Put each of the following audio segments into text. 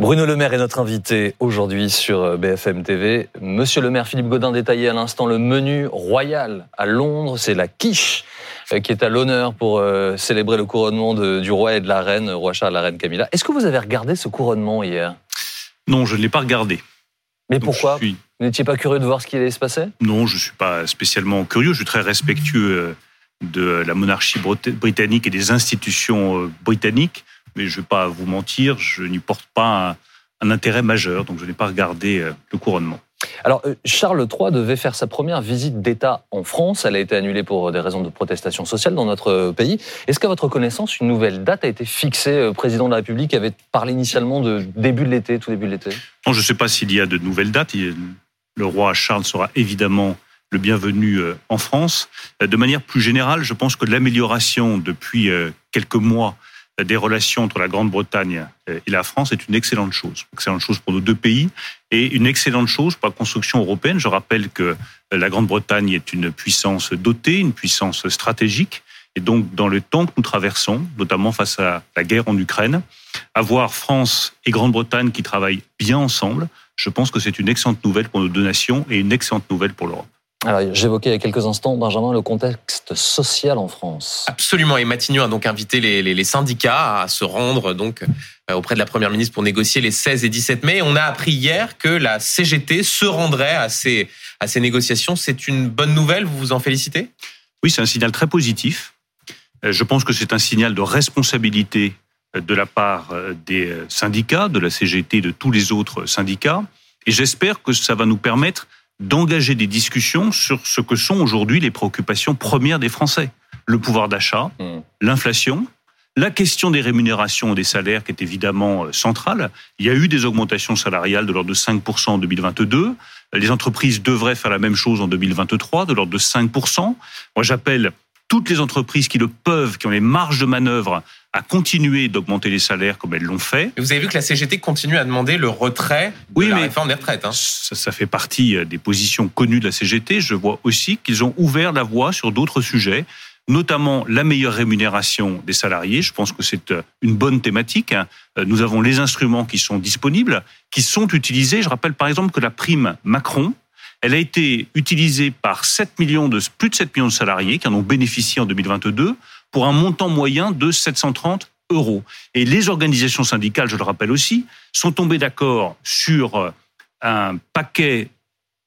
Bruno Le Maire est notre invité aujourd'hui sur euh, BFM TV. Monsieur le maire Philippe Godin détaillait à l'instant le menu royal à Londres. C'est la quiche euh, qui est à l'honneur pour euh, célébrer le couronnement du roi et de la reine, roi Charles la reine Camilla. Est-ce que vous avez regardé ce couronnement hier? Non, je ne l'ai pas regardé. Mais pourquoi? Vous n'étiez pas curieux de voir ce qui allait se passer? Non, je ne suis pas spécialement curieux. Je suis très respectueux de la monarchie britannique et des institutions britanniques mais je ne vais pas vous mentir, je n'y porte pas un, intérêt majeur, donc je n'ai pas regardé euh, le couronnement. Alors, euh, Charles III devait faire sa première visite d'État en France. Elle a été annulée pour des raisons de protestation sociale dans notre euh, pays. Est-ce qu'à votre connaissance, une nouvelle date a été fixée Le président de la République avait parlé initialement de début de l'été, tout début de l'été? Non, je ne sais pas s'il y a de nouvelles dates. Le roi Charles sera évidemment le bienvenu en France. De manière plus générale, je pense que l'amélioration depuis quelques mois des relations entre la Grande-Bretagne et la France est une excellente chose. Excellente chose pour nos deux pays et une excellente chose pour la construction européenne. Je rappelle que la Grande-Bretagne est une puissance dotée, une puissance stratégique. Et donc, dans le temps que nous traversons, notamment face à la guerre en Ukraine, avoir France et Grande-Bretagne qui travaillent bien ensemble, je pense que c'est une excellente nouvelle pour nos deux nations et une excellente nouvelle pour l'Europe. Alors, j'évoquais il y a quelques instants, Benjamin, le contexte social en France. Absolument. Et Matignon a donc invité les, syndicats à se rendre donc euh, auprès de la Première ministre pour négocier les 16 et 17 mai. On a appris hier que la CGT se rendrait à ces, à ces négociations. C'est une bonne nouvelle. Vous vous en félicitez? Oui, c'est un signal très positif. Euh, je pense que c'est un signal de responsabilité euh, de la part des syndicats, de la CGT, de tous les autres syndicats. Et j'espère que ça va nous permettre d'engager des discussions sur ce que sont aujourd'hui les préoccupations premières des Français. Le pouvoir d'achat, mmh. l'inflation, la question des rémunérations et des salaires qui est évidemment euh, centrale. Il y a eu des augmentations salariales de l'ordre de 5% en 2022. Les entreprises devraient faire la même chose en 2023, de l'ordre de 5%. Moi, j'appelle toutes les entreprises qui le peuvent, qui ont les marges de manœuvre, à continuer d'augmenter les salaires comme elles l'ont fait. vous avez vu que la CGT continue à demander le retrait de oui, la réforme des retraites. Hein. Ça, ça, fait partie euh, des positions connues de la CGT. Je vois aussi qu'ils ont ouvert la voie sur d'autres sujets, notamment la meilleure rémunération des salariés. Je pense que c'est euh, une bonne thématique. Hein. Euh, nous avons les instruments qui sont disponibles, qui sont utilisés. Je rappelle par exemple que la prime Macron, elle a été utilisée par 7 millions de, plus de 7 millions de salariés qui en ont bénéficié en 2022 pour un montant moyen de 730 euros. Et les organisations syndicales, je le rappelle aussi, sont tombées d'accord sur euh, un paquet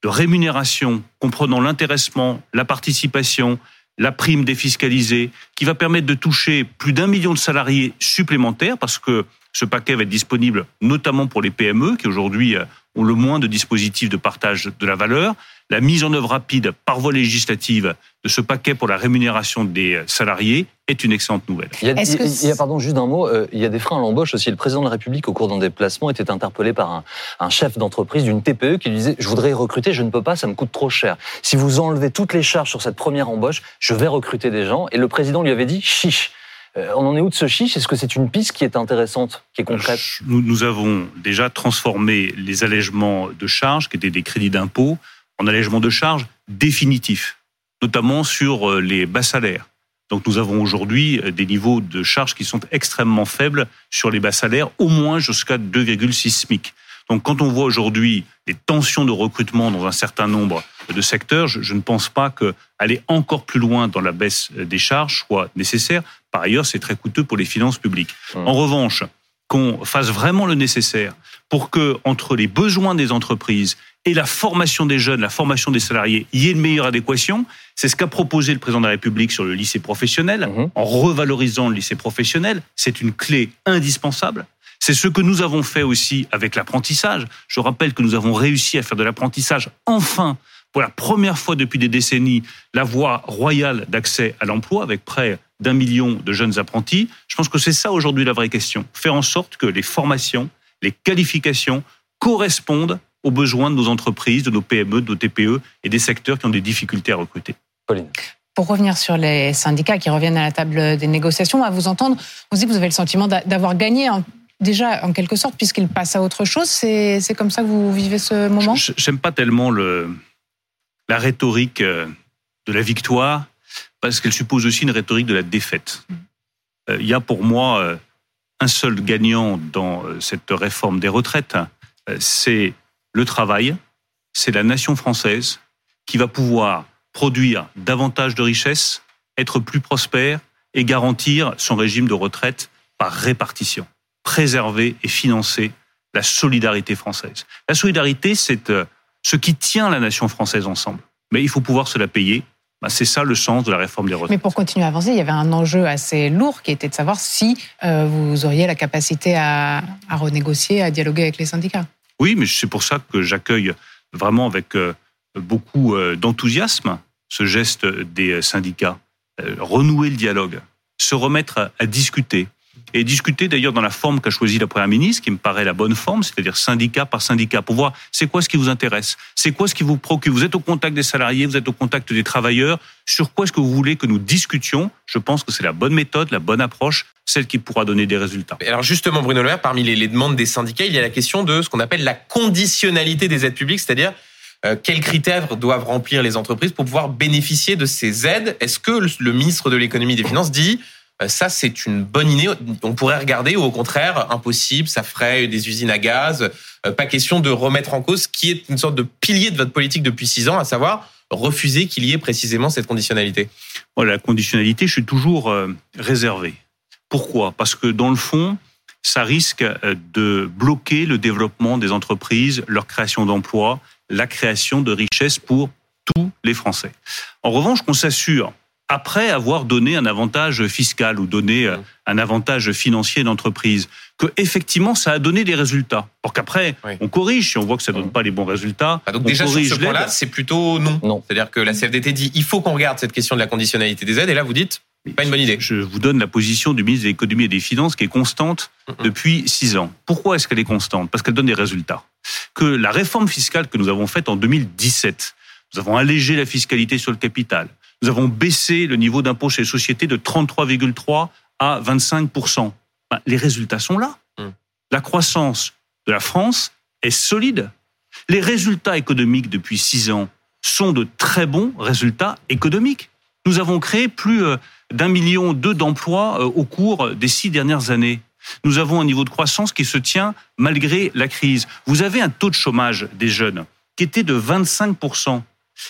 de rémunération comprenant l'intéressement, la participation, la prime défiscalisée, qui va permettre de toucher plus d'un million de salariés supplémentaires, parce que ce paquet va être disponible notamment pour les PME, qui aujourd'hui euh, ont le moins de dispositifs de partage de la valeur. La mise en œuvre rapide par voie législative de ce paquet pour la rémunération des salariés est une excellente nouvelle. Il y a, pardon, juste un mot, euh, il y a des freins à l'embauche aussi. Le président de la République, au cours d'un déplacement, était interpellé par un, chef d'entreprise d'une TPE qui lui disait Je voudrais recruter, je ne peux pas, ça me coûte trop cher. Si vous enlevez toutes les charges sur cette première embauche, je vais recruter des gens. Et le président lui avait dit Chiche. Euh, on en est où de ce chiche? Est-ce que c'est une piste qui est intéressante, qui est concrète? Nous, avons déjà transformé les allègements de charges, qui étaient des crédits d'impôt, en allègements de charges définitifs, notamment sur euh, les bas salaires. Donc nous avons aujourd'hui euh, des niveaux de charges qui sont extrêmement faibles sur les bas salaires, au moins jusqu'à 2,6 SMIC. Donc quand on voit aujourd'hui les tensions de recrutement dans un certain nombre de secteurs, je, ne pense pas qu'aller encore plus loin dans la baisse des charges soit nécessaire. Par ailleurs, c'est très coûteux pour les finances publiques. Hum. En revanche, qu'on fasse vraiment le nécessaire pour que, entre les besoins des entreprises et la formation des jeunes, la formation des salariés, il y ait une meilleure adéquation. C'est ce qu'a proposé le président de la République sur le lycée professionnel, hum. en revalorisant le lycée professionnel. C'est une clé indispensable. C'est ce que nous avons fait aussi avec l'apprentissage. Je rappelle que nous avons réussi à faire de l'apprentissage enfin pour la première fois depuis des décennies la voie royale d'accès à l'emploi avec près d'un million de jeunes apprentis. Je pense que c'est ça aujourd'hui la vraie question. Faire en sorte que les formations, les qualifications correspondent aux besoins de nos entreprises, de nos PME, de nos TPE et des secteurs qui ont des difficultés à recruter. Pauline. Pour revenir sur les syndicats qui reviennent à la table des négociations, à vous entendre, vous dit que vous avez le sentiment d'avoir gagné déjà en quelque sorte puisqu'il passe à autre chose. C'est comme ça que vous vivez ce moment? J'aime pas tellement le, la rhétorique euh, de la victoire parce qu'elle suppose aussi une rhétorique de la défaite. Mm. Euh, il y a pour moi euh, un seul gagnant dans cette réforme des retraites, c'est le travail, c'est la nation française qui va pouvoir produire davantage de richesses, être plus prospère et garantir son régime de retraite par répartition, préserver et financer la solidarité française. La solidarité, c'est ce qui tient la nation française ensemble. Mais il faut pouvoir se la payer bah, c'est ça le sens de la réforme des retraites. Mais pour continuer à avancer, il y avait un enjeu assez lourd qui était de savoir si euh, vous auriez la capacité à, renégocier, à dialoguer avec les syndicats. Oui, mais c'est pour ça que j'accueille vraiment avec euh, beaucoup euh, d'enthousiasme ce geste des syndicats. renouer le dialogue, se remettre à discuter, et discuter d'ailleurs dans la forme qu'a choisie la Première ministre, qui me paraît la bonne forme, c'est-à-dire syndicat par syndicat, pour voir c'est quoi ce qui vous intéresse, c'est quoi ce qui vous préoccupe. Vous êtes au contact des salariés, vous êtes au contact des travailleurs, sur quoi est-ce que vous voulez que nous discutions? Je pense que c'est la bonne méthode, la bonne approche, celle qui pourra donner des résultats. Alors justement, Bruno Le Maire, parmi les, demandes des syndicats, il y a la question de ce qu'on appelle la conditionnalité des aides publiques, c'est-à-dire euh, quels critères doivent remplir les entreprises pour pouvoir bénéficier de ces aides? Est-ce que le ministre de l'économie et des finances dit ça, c'est une bonne idée. On pourrait regarder, ou au contraire, impossible, ça ferait des usines à gaz. Euh, pas question de remettre en cause ce qui est une sorte de pilier de votre politique depuis six ans, à savoir refuser qu'il y ait précisément cette conditionnalité. la conditionnalité, je suis toujours euh, réservé. Pourquoi? Parce que dans le fond, ça risque de bloquer le développement des entreprises, leur création d'emplois, la création de richesses pour tous les Français. En revanche, qu'on s'assure après avoir donné un avantage fiscal ou donné euh, un avantage financier d'entreprise, que effectivement ça a donné des résultats. Pour qu'après on corrige si on voit que ça donne pas les bons résultats. Ah, donc déjà sur ce point-là, c'est plutôt non. non. C'est-à-dire que la CFDT dit il faut qu'on regarde cette question de la conditionnalité des aides, et là vous dites pas une bonne idée. Je vous donne la position du ministre de l'économie et des finances qui est constante depuis six ans. Pourquoi est-ce qu'elle est constante? Parce qu'elle donne des résultats. Que la réforme fiscale que nous avons faite en 2017, nous avons allégé la fiscalité sur le capital, nous avons baissé le niveau d'impôt chez les sociétés de 33,3 à 25% ben, Les résultats sont là. Hmm. La croissance de la France est solide. Les résultats économiques depuis six ans sont de très bons résultats économiques. Nous avons créé plus euh, d'un million deux d'emplois euh, au cours des six dernières années. Nous avons un niveau de croissance qui se tient malgré la crise. Vous avez un taux de chômage des jeunes qui était de 25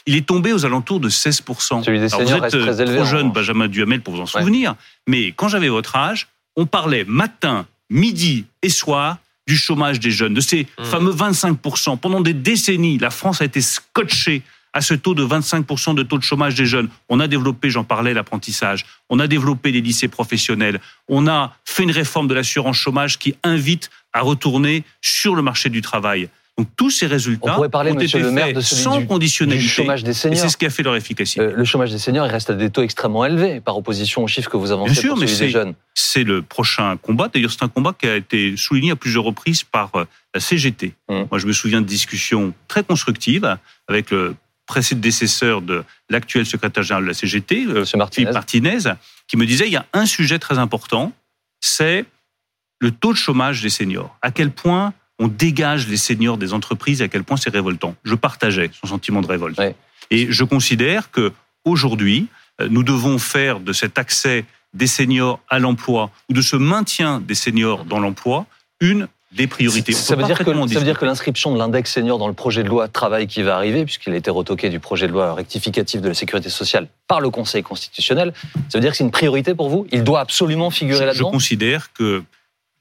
il est tombé aux alentours de 16%. Celui des seniors vous êtes très élevé, trop jeune, Benjamin Duhamel, pour vous en souvenir, mais quand j'avais votre âge, on parlait matin, midi et soir du chômage des jeunes, de ces mmh. fameux 25%. Pendant des décennies, la France a été scotchée à ce taux de 25% de taux de chômage des jeunes. On a développé, j'en parlais, l'apprentissage. On a développé les lycées professionnels. On a fait une réforme de l'assurance chômage qui invite à retourner sur le marché du travail. Donc tous ces résultats On pourrait parler, ont été le maire, de sans conditionnalité. Du chômage des seniors. c'est ce qui a fait leur efficacité. Euh, le chômage des seniors, il reste à des taux extrêmement élevés par opposition aux chiffres que vous avancez Bien sûr, pour mais celui des jeunes. C'est le prochain combat. D'ailleurs, c'est un combat qui a été souligné à plusieurs reprises par euh, la CGT. Hum. Moi, je me souviens de discussions très constructives avec le prédécesseur de l'actuel secrétaire général de la CGT, euh, Philippe Martinez, qui me disait il y a un sujet très important, c'est le taux de chômage des seniors. À quel point on dégage les seniors des entreprises et à quel point c'est révoltant. Je partageais son sentiment de révolte. Et je considère que aujourd'hui, euh, nous devons faire de cet accès des seniors à l'emploi ou de ce maintien des seniors dans l'emploi une des priorités. Ça veut, dire que, ça veut dire que l'inscription de l'index senior dans le projet de loi travail qui va arriver, puisqu'il a été retoqué du projet de loi rectificatif de la sécurité sociale par le Conseil constitutionnel, ça veut dire que c'est une priorité pour vous? Il doit absolument figurer là-dedans? Je considère que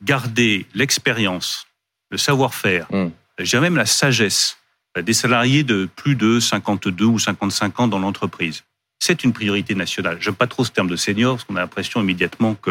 garder l'expérience le savoir-faire, mm. j'ai même la sagesse des salariés de plus de 52 ou 55 ans dans l'entreprise. C'est une priorité nationale. J'aime pas trop ce terme de senior parce qu'on a l'impression immédiatement que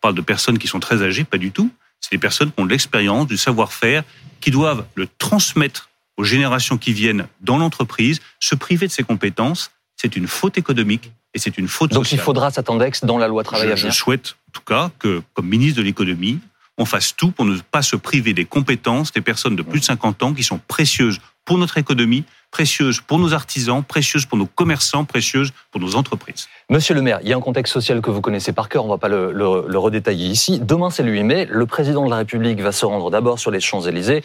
parle de personnes qui sont très âgées, pas du tout. C'est des personnes qui ont de l'expérience, du savoir-faire, qui doivent le transmettre aux générations qui viennent dans l'entreprise. Se priver de ces compétences, c'est une faute économique et c'est une faute Donc il faudra cet index dans la loi travail à venir. Je souhaite, en tout cas, que, comme ministre de l'économie, on fasse tout pour ne pas se priver des compétences des personnes de plus de 50 ans qui sont précieuses pour notre économie, précieuses pour nos artisans, précieuses pour nos commerçants, précieuses pour nos entreprises. Monsieur le maire, il y a un contexte social que vous connaissez par cœur, on ne va pas le, le redétailler ici. Demain, c'est le 8 mai. Le président de la République va se rendre d'abord sur les Champs-Élysées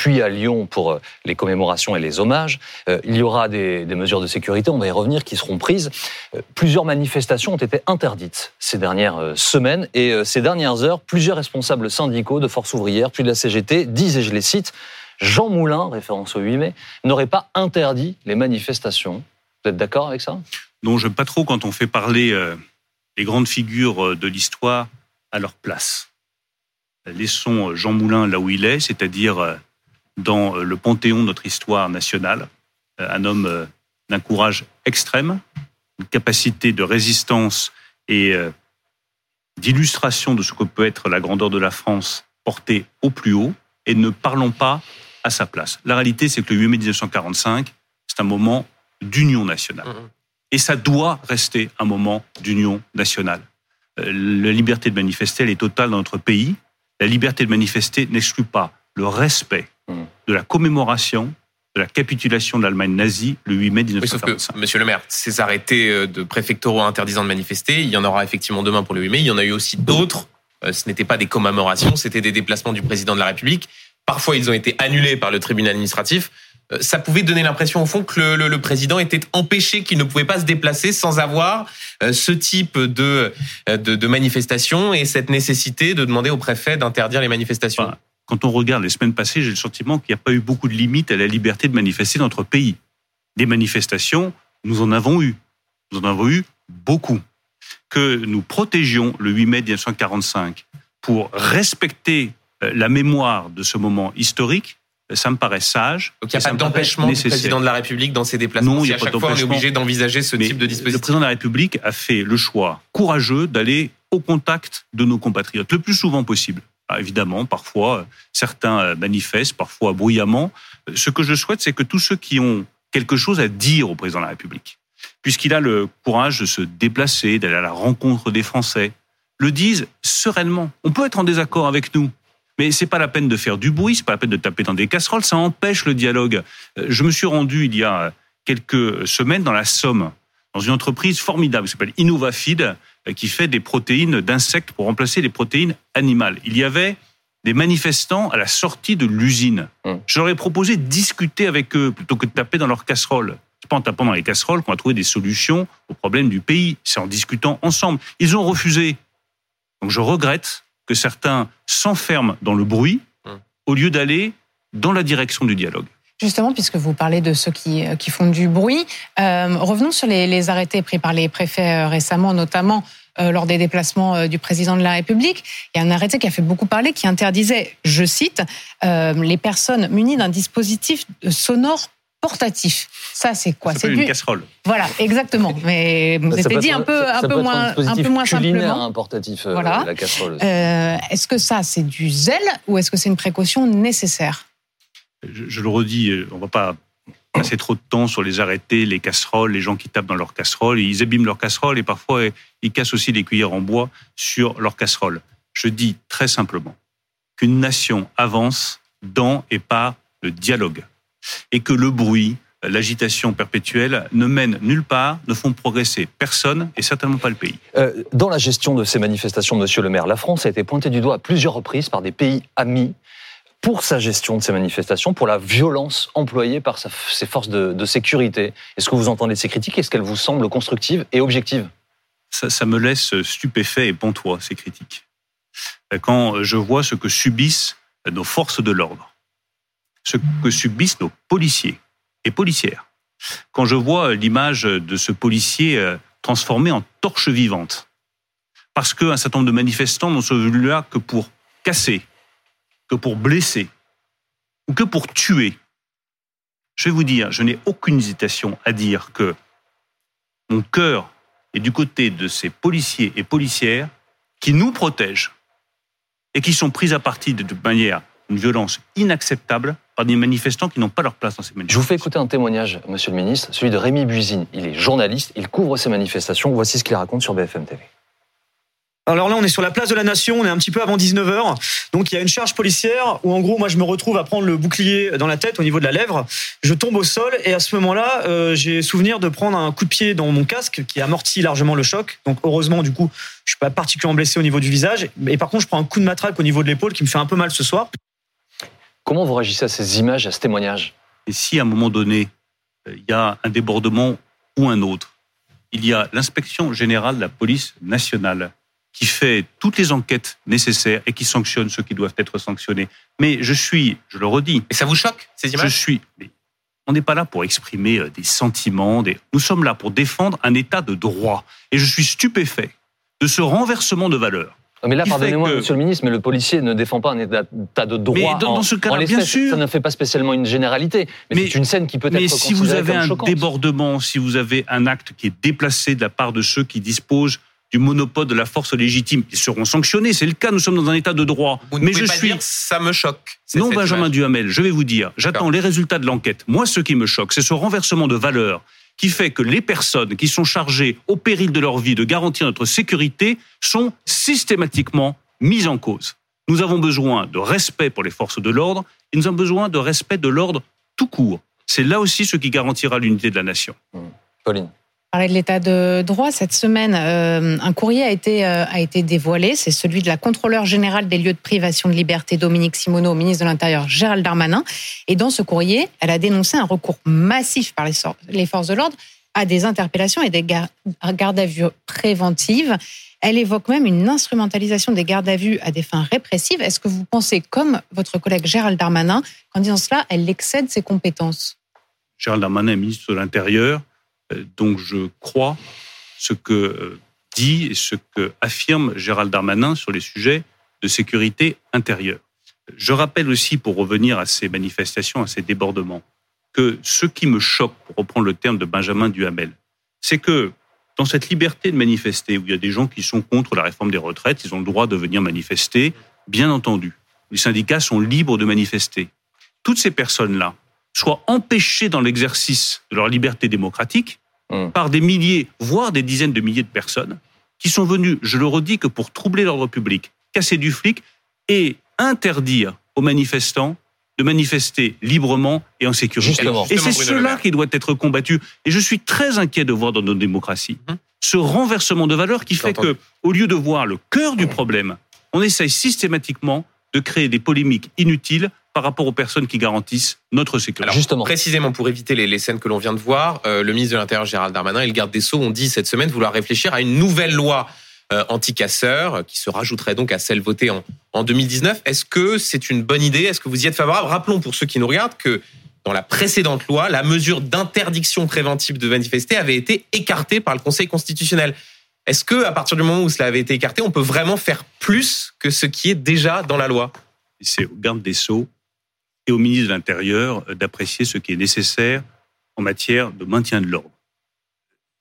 puis à Lyon pour euh, les commémorations et les hommages. Euh, il y aura des, mesures de sécurité, on va y revenir, qui seront prises. Euh, plusieurs manifestations ont été interdites ces dernières semaines et ces dernières heures, plusieurs responsables syndicaux de Force ouvrière, puis de la CGT, disent, et je les cite, Jean Moulin, référence au 8 mai, n'aurait pas interdit les manifestations. Vous êtes d'accord avec ça? Non, je n'aime pas trop quand on fait parler les grandes figures de l'histoire à leur place. Laissons Jean Moulin là où il est, c'est-à-dire dans le panthéon de notre histoire nationale, un homme d'un courage extrême, une capacité de résistance et d'illustration de ce que peut être la grandeur de la France portée au plus haut, et ne parlons pas à sa place. La réalité, c'est que le 8 mai 1945, c'est un moment d'union nationale. Mmh, mmh. Et ça doit rester un moment d'union nationale. Euh, la liberté de manifester, elle est totale dans notre pays. La liberté de manifester n'exclut pas le respect. De la commémoration de la capitulation de l'Allemagne nazie le 8 mai 1945. sauf que, monsieur le maire, ces arrêtés euh, de préfectoraux interdisant de manifester, il y en aura effectivement demain pour le 8 mai. Il y en a eu aussi d'autres. Euh, ce n'était pas des commémorations, c'était des déplacements du président de la République. Parfois, ils ont été annulés par le tribunal administratif. Euh, ça pouvait donner l'impression, au fond, que le, le, président était empêché, qu'il ne pouvait pas se déplacer sans avoir ce type de, de, de manifestation et cette nécessité de demander au préfet d'interdire les manifestations. Quand on regarde les semaines passées, j'ai le sentiment qu'il n'y a pas eu beaucoup de limites à la liberté de manifester dans notre pays. Des manifestations, nous en avons eu. Nous en avons eu beaucoup. Que nous protégions le 8 mai 1945 pour respecter euh, la mémoire de ce moment historique, ça me paraît sage. Donc il n'y a pas d'empêchement du président de la République dans ses déplacements. Non, il n'y a pas d'empêchement. On est obligé d'envisager ce type de dispositif. Le président de la République a fait le choix courageux d'aller au contact de nos compatriotes le plus souvent possible. Ah, évidemment, parfois certains euh, manifestent, parfois bruyamment. Ce que je souhaite, c'est que tous ceux qui ont quelque chose à dire au président de la République, puisqu'il a le courage de se déplacer, d'aller à la rencontre des Français, le disent sereinement. On peut être en désaccord avec nous, mais c'est pas la peine de faire du bruit, c'est pas la peine de taper dans des casseroles, ça empêche le dialogue. Euh, je me suis rendu il y a quelques semaines dans la Somme, dans une entreprise formidable qui s'appelle Innovafeed, euh, qui fait des protéines d'insectes pour remplacer les protéines animales. Il y avait des manifestants à la sortie de l'usine. Hum. Je leur ai proposé de discuter avec eux plutôt que de taper dans leurs casseroles. C'est pas en tapant dans les casseroles qu'on va trouver des solutions aux problèmes du pays. C'est en discutant ensemble. Ils ont refusé. Donc je regrette que certains s'enferment dans le bruit hum. au lieu d'aller dans la direction du dialogue. Justement, puisque vous parlez de ceux qui, euh, qui font du bruit, euh, revenons sur les, les, arrêtés pris par les préfets euh, récemment, notamment euh, lors des déplacements euh, du président de la République. Il y a un arrêté qui a fait beaucoup parler, qui interdisait, je cite, euh, les personnes munies d'un dispositif sonore portatif. Ça, c'est quoi? C'est une casserole. Voilà, exactement. Mais c'était dit un peu, un peu moins, un peu moins simplement. Un portatif, euh, voilà. la casserole. Euh, est-ce que ça, c'est du zèle ou est-ce que c'est une précaution nécessaire? Je, le redis, euh, on va pas passer trop de temps sur les arrêtés, les casseroles, les gens qui tapent dans leurs casseroles, ils abîment leurs casseroles et parfois ils cassent aussi les cuillères en bois sur leurs casseroles. Je dis très simplement qu'une nation avance dans et par le dialogue et que le bruit, l'agitation perpétuelle ne mènent nulle part, ne font progresser personne et certainement pas le pays. Euh, dans la gestion de ces manifestations, Monsieur le maire, la France a été pointée du doigt à plusieurs reprises par des pays amis pour sa gestion de ces manifestations, pour la violence employée par ses forces de, sécurité. Est-ce que vous entendez ces critiques? Est-ce qu'elles vous semblent constructives et objectives? Ça, me laisse stupéfait et pantois, ces critiques. Quand je vois ce que subissent nos forces de l'ordre, ce que subissent nos policiers et policières. Quand je vois l'image de ce policier euh, transformé en torche vivante, parce qu'un certain nombre de manifestants n'ont celui là que pour casser, que pour blesser, ou que pour tuer. Je vais vous dire, je n'ai aucune hésitation à dire que mon cœur est du côté de ces policiers et policières qui nous protègent et qui sont pris à partie de manière, une violence inacceptable des manifestants qui n'ont pas leur place dans ces manifestations. Je vous fais écouter un témoignage, Monsieur le Ministre, celui de Rémi Buisine. Il est journaliste, il couvre ces manifestations. Voici ce qu'il raconte sur BFM TV. Alors là, on est sur la place de la Nation, on est un petit peu avant 19h. Donc il y a une charge policière où en gros, moi je me retrouve à prendre le bouclier dans la tête au niveau de la lèvre. Je tombe au sol et à ce moment-là, euh, j'ai souvenir de prendre un coup de pied dans mon casque qui amortit largement le choc. Donc heureusement, du coup, je suis pas particulièrement blessé au niveau du visage. Et par contre, je prends un coup de matraque au niveau de l'épaule qui me fait un peu mal ce soir. Comment vous réagissez à ces images, à ce témoignage? Et si à un moment donné, euh, il y a un débordement ou un autre, il y a l'inspection générale de la police nationale qui fait toutes les enquêtes nécessaires et qui sanctionne ceux qui doivent être sanctionnés. Mais je suis, je le redis, Et ça vous choque, ces je images suis. mais On n'est pas là pour exprimer euh, des sentiments. Des... Nous sommes là pour défendre un état de droit. Et je suis stupéfait de ce renversement de valeurs. Mais là, pardonnez-moi, que- monsieur le ministre, mais le policier ne défend pas un état de droit. Mais dans- en- dans ce cas-là, en bien sûr. Ça ne fait pas spécialement une généralité. Mais, Mais- c'est une scène qui peut être Mais si vous avez un choquante. débordement, si vous avez un acte qui est déplacé de la part de ceux qui disposent du monopole de la force légitime, ils seront sanctionnés. C'est le cas. Nous sommes dans un état de droit. Vous ne Mais pouvez je pas suis dire ça me choque. non, Benjamin image. Duhamel, je vais vous dire, j'attends les résultats de l'enquête. Moi, ce qui me choque, c'est ce renversement de valeurs qui fait que les personnes qui sont chargées, au péril de leur vie, de garantir notre sécurité, sont systématiquement mises en cause. Nous avons besoin de respect pour les forces de l'ordre et nous avons besoin de respect de l'ordre tout court. C'est là aussi ce qui garantira l'unité de la nation. Pauline. Parler de l'état de droit cette semaine, euh, un courrier a été euh, a été dévoilé. C'est celui de la contrôleure générale des lieux de privation de liberté, Dominique Simoneau, au ministre de l'Intérieur, Gérald Darmanin. Et dans ce courrier, elle a dénoncé un recours massif par les, forces de l'ordre à des interpellations et des gar- gardes à vue préventives. Elle évoque même une instrumentalisation des gardes à vue à des fins répressives. Est-ce que vous pensez, comme votre collègue Gérald Darmanin, qu'en disant cela, elle excède ses compétences? Gérald Darmanin est ministre de l'Intérieur, donc je crois ce que euh, dit et ce que affirme Gérald Darmanin sur les sujets de sécurité intérieure. Je rappelle aussi, pour revenir à ces manifestations, à ces débordements, que ce qui me choque, pour reprendre le terme de Benjamin Duhamel, c'est que dans cette liberté de manifester, où il y a des gens qui sont contre la réforme des retraites, ils ont le droit de venir manifester, bien entendu. Les syndicats sont libres de manifester. Toutes ces personnes-là, soient empêchés dans l'exercice de leur liberté démocratique Mm. par des milliers, voire des dizaines de milliers de personnes qui sont venues, je le redis, que pour troubler l'ordre public, casser du flic et interdire aux manifestants de manifester librement et en sécurité. Justement. Et c'est cela qui doit être combattu. Et je suis très inquiet de voir dans nos démocraties Mhm. ce renversement de valeurs qui fait entendu. que, au lieu de voir le cœur du problème, on essaye systématiquement de créer des polémiques inutiles par rapport aux personnes qui garantissent notre sécurité. Alors, Justement. Précisément pour éviter les, les scènes que l'on vient de voir, euh, le ministre de l'Intérieur Gérald Darmanin et le garde des Sceaux ont dit cette semaine vouloir réfléchir à une nouvelle loi euh, anti-casseurs euh, qui se rajouterait donc à celle votée en, en 2019. Est-ce que c'est une bonne idée? Est-ce que vous y êtes favorable? Rappelons pour ceux qui nous regardent que dans la précédente loi, la mesure d'interdiction préventive de manifester avait été écartée par le Conseil constitutionnel. Est-ce que à partir du moment où cela avait été écarté, on peut vraiment faire plus que ce qui est déjà dans la loi? C'est au garde des Sceaux et au ministre de l'Intérieur euh, d'apprécier ce qui est nécessaire en matière de maintien de l'ordre.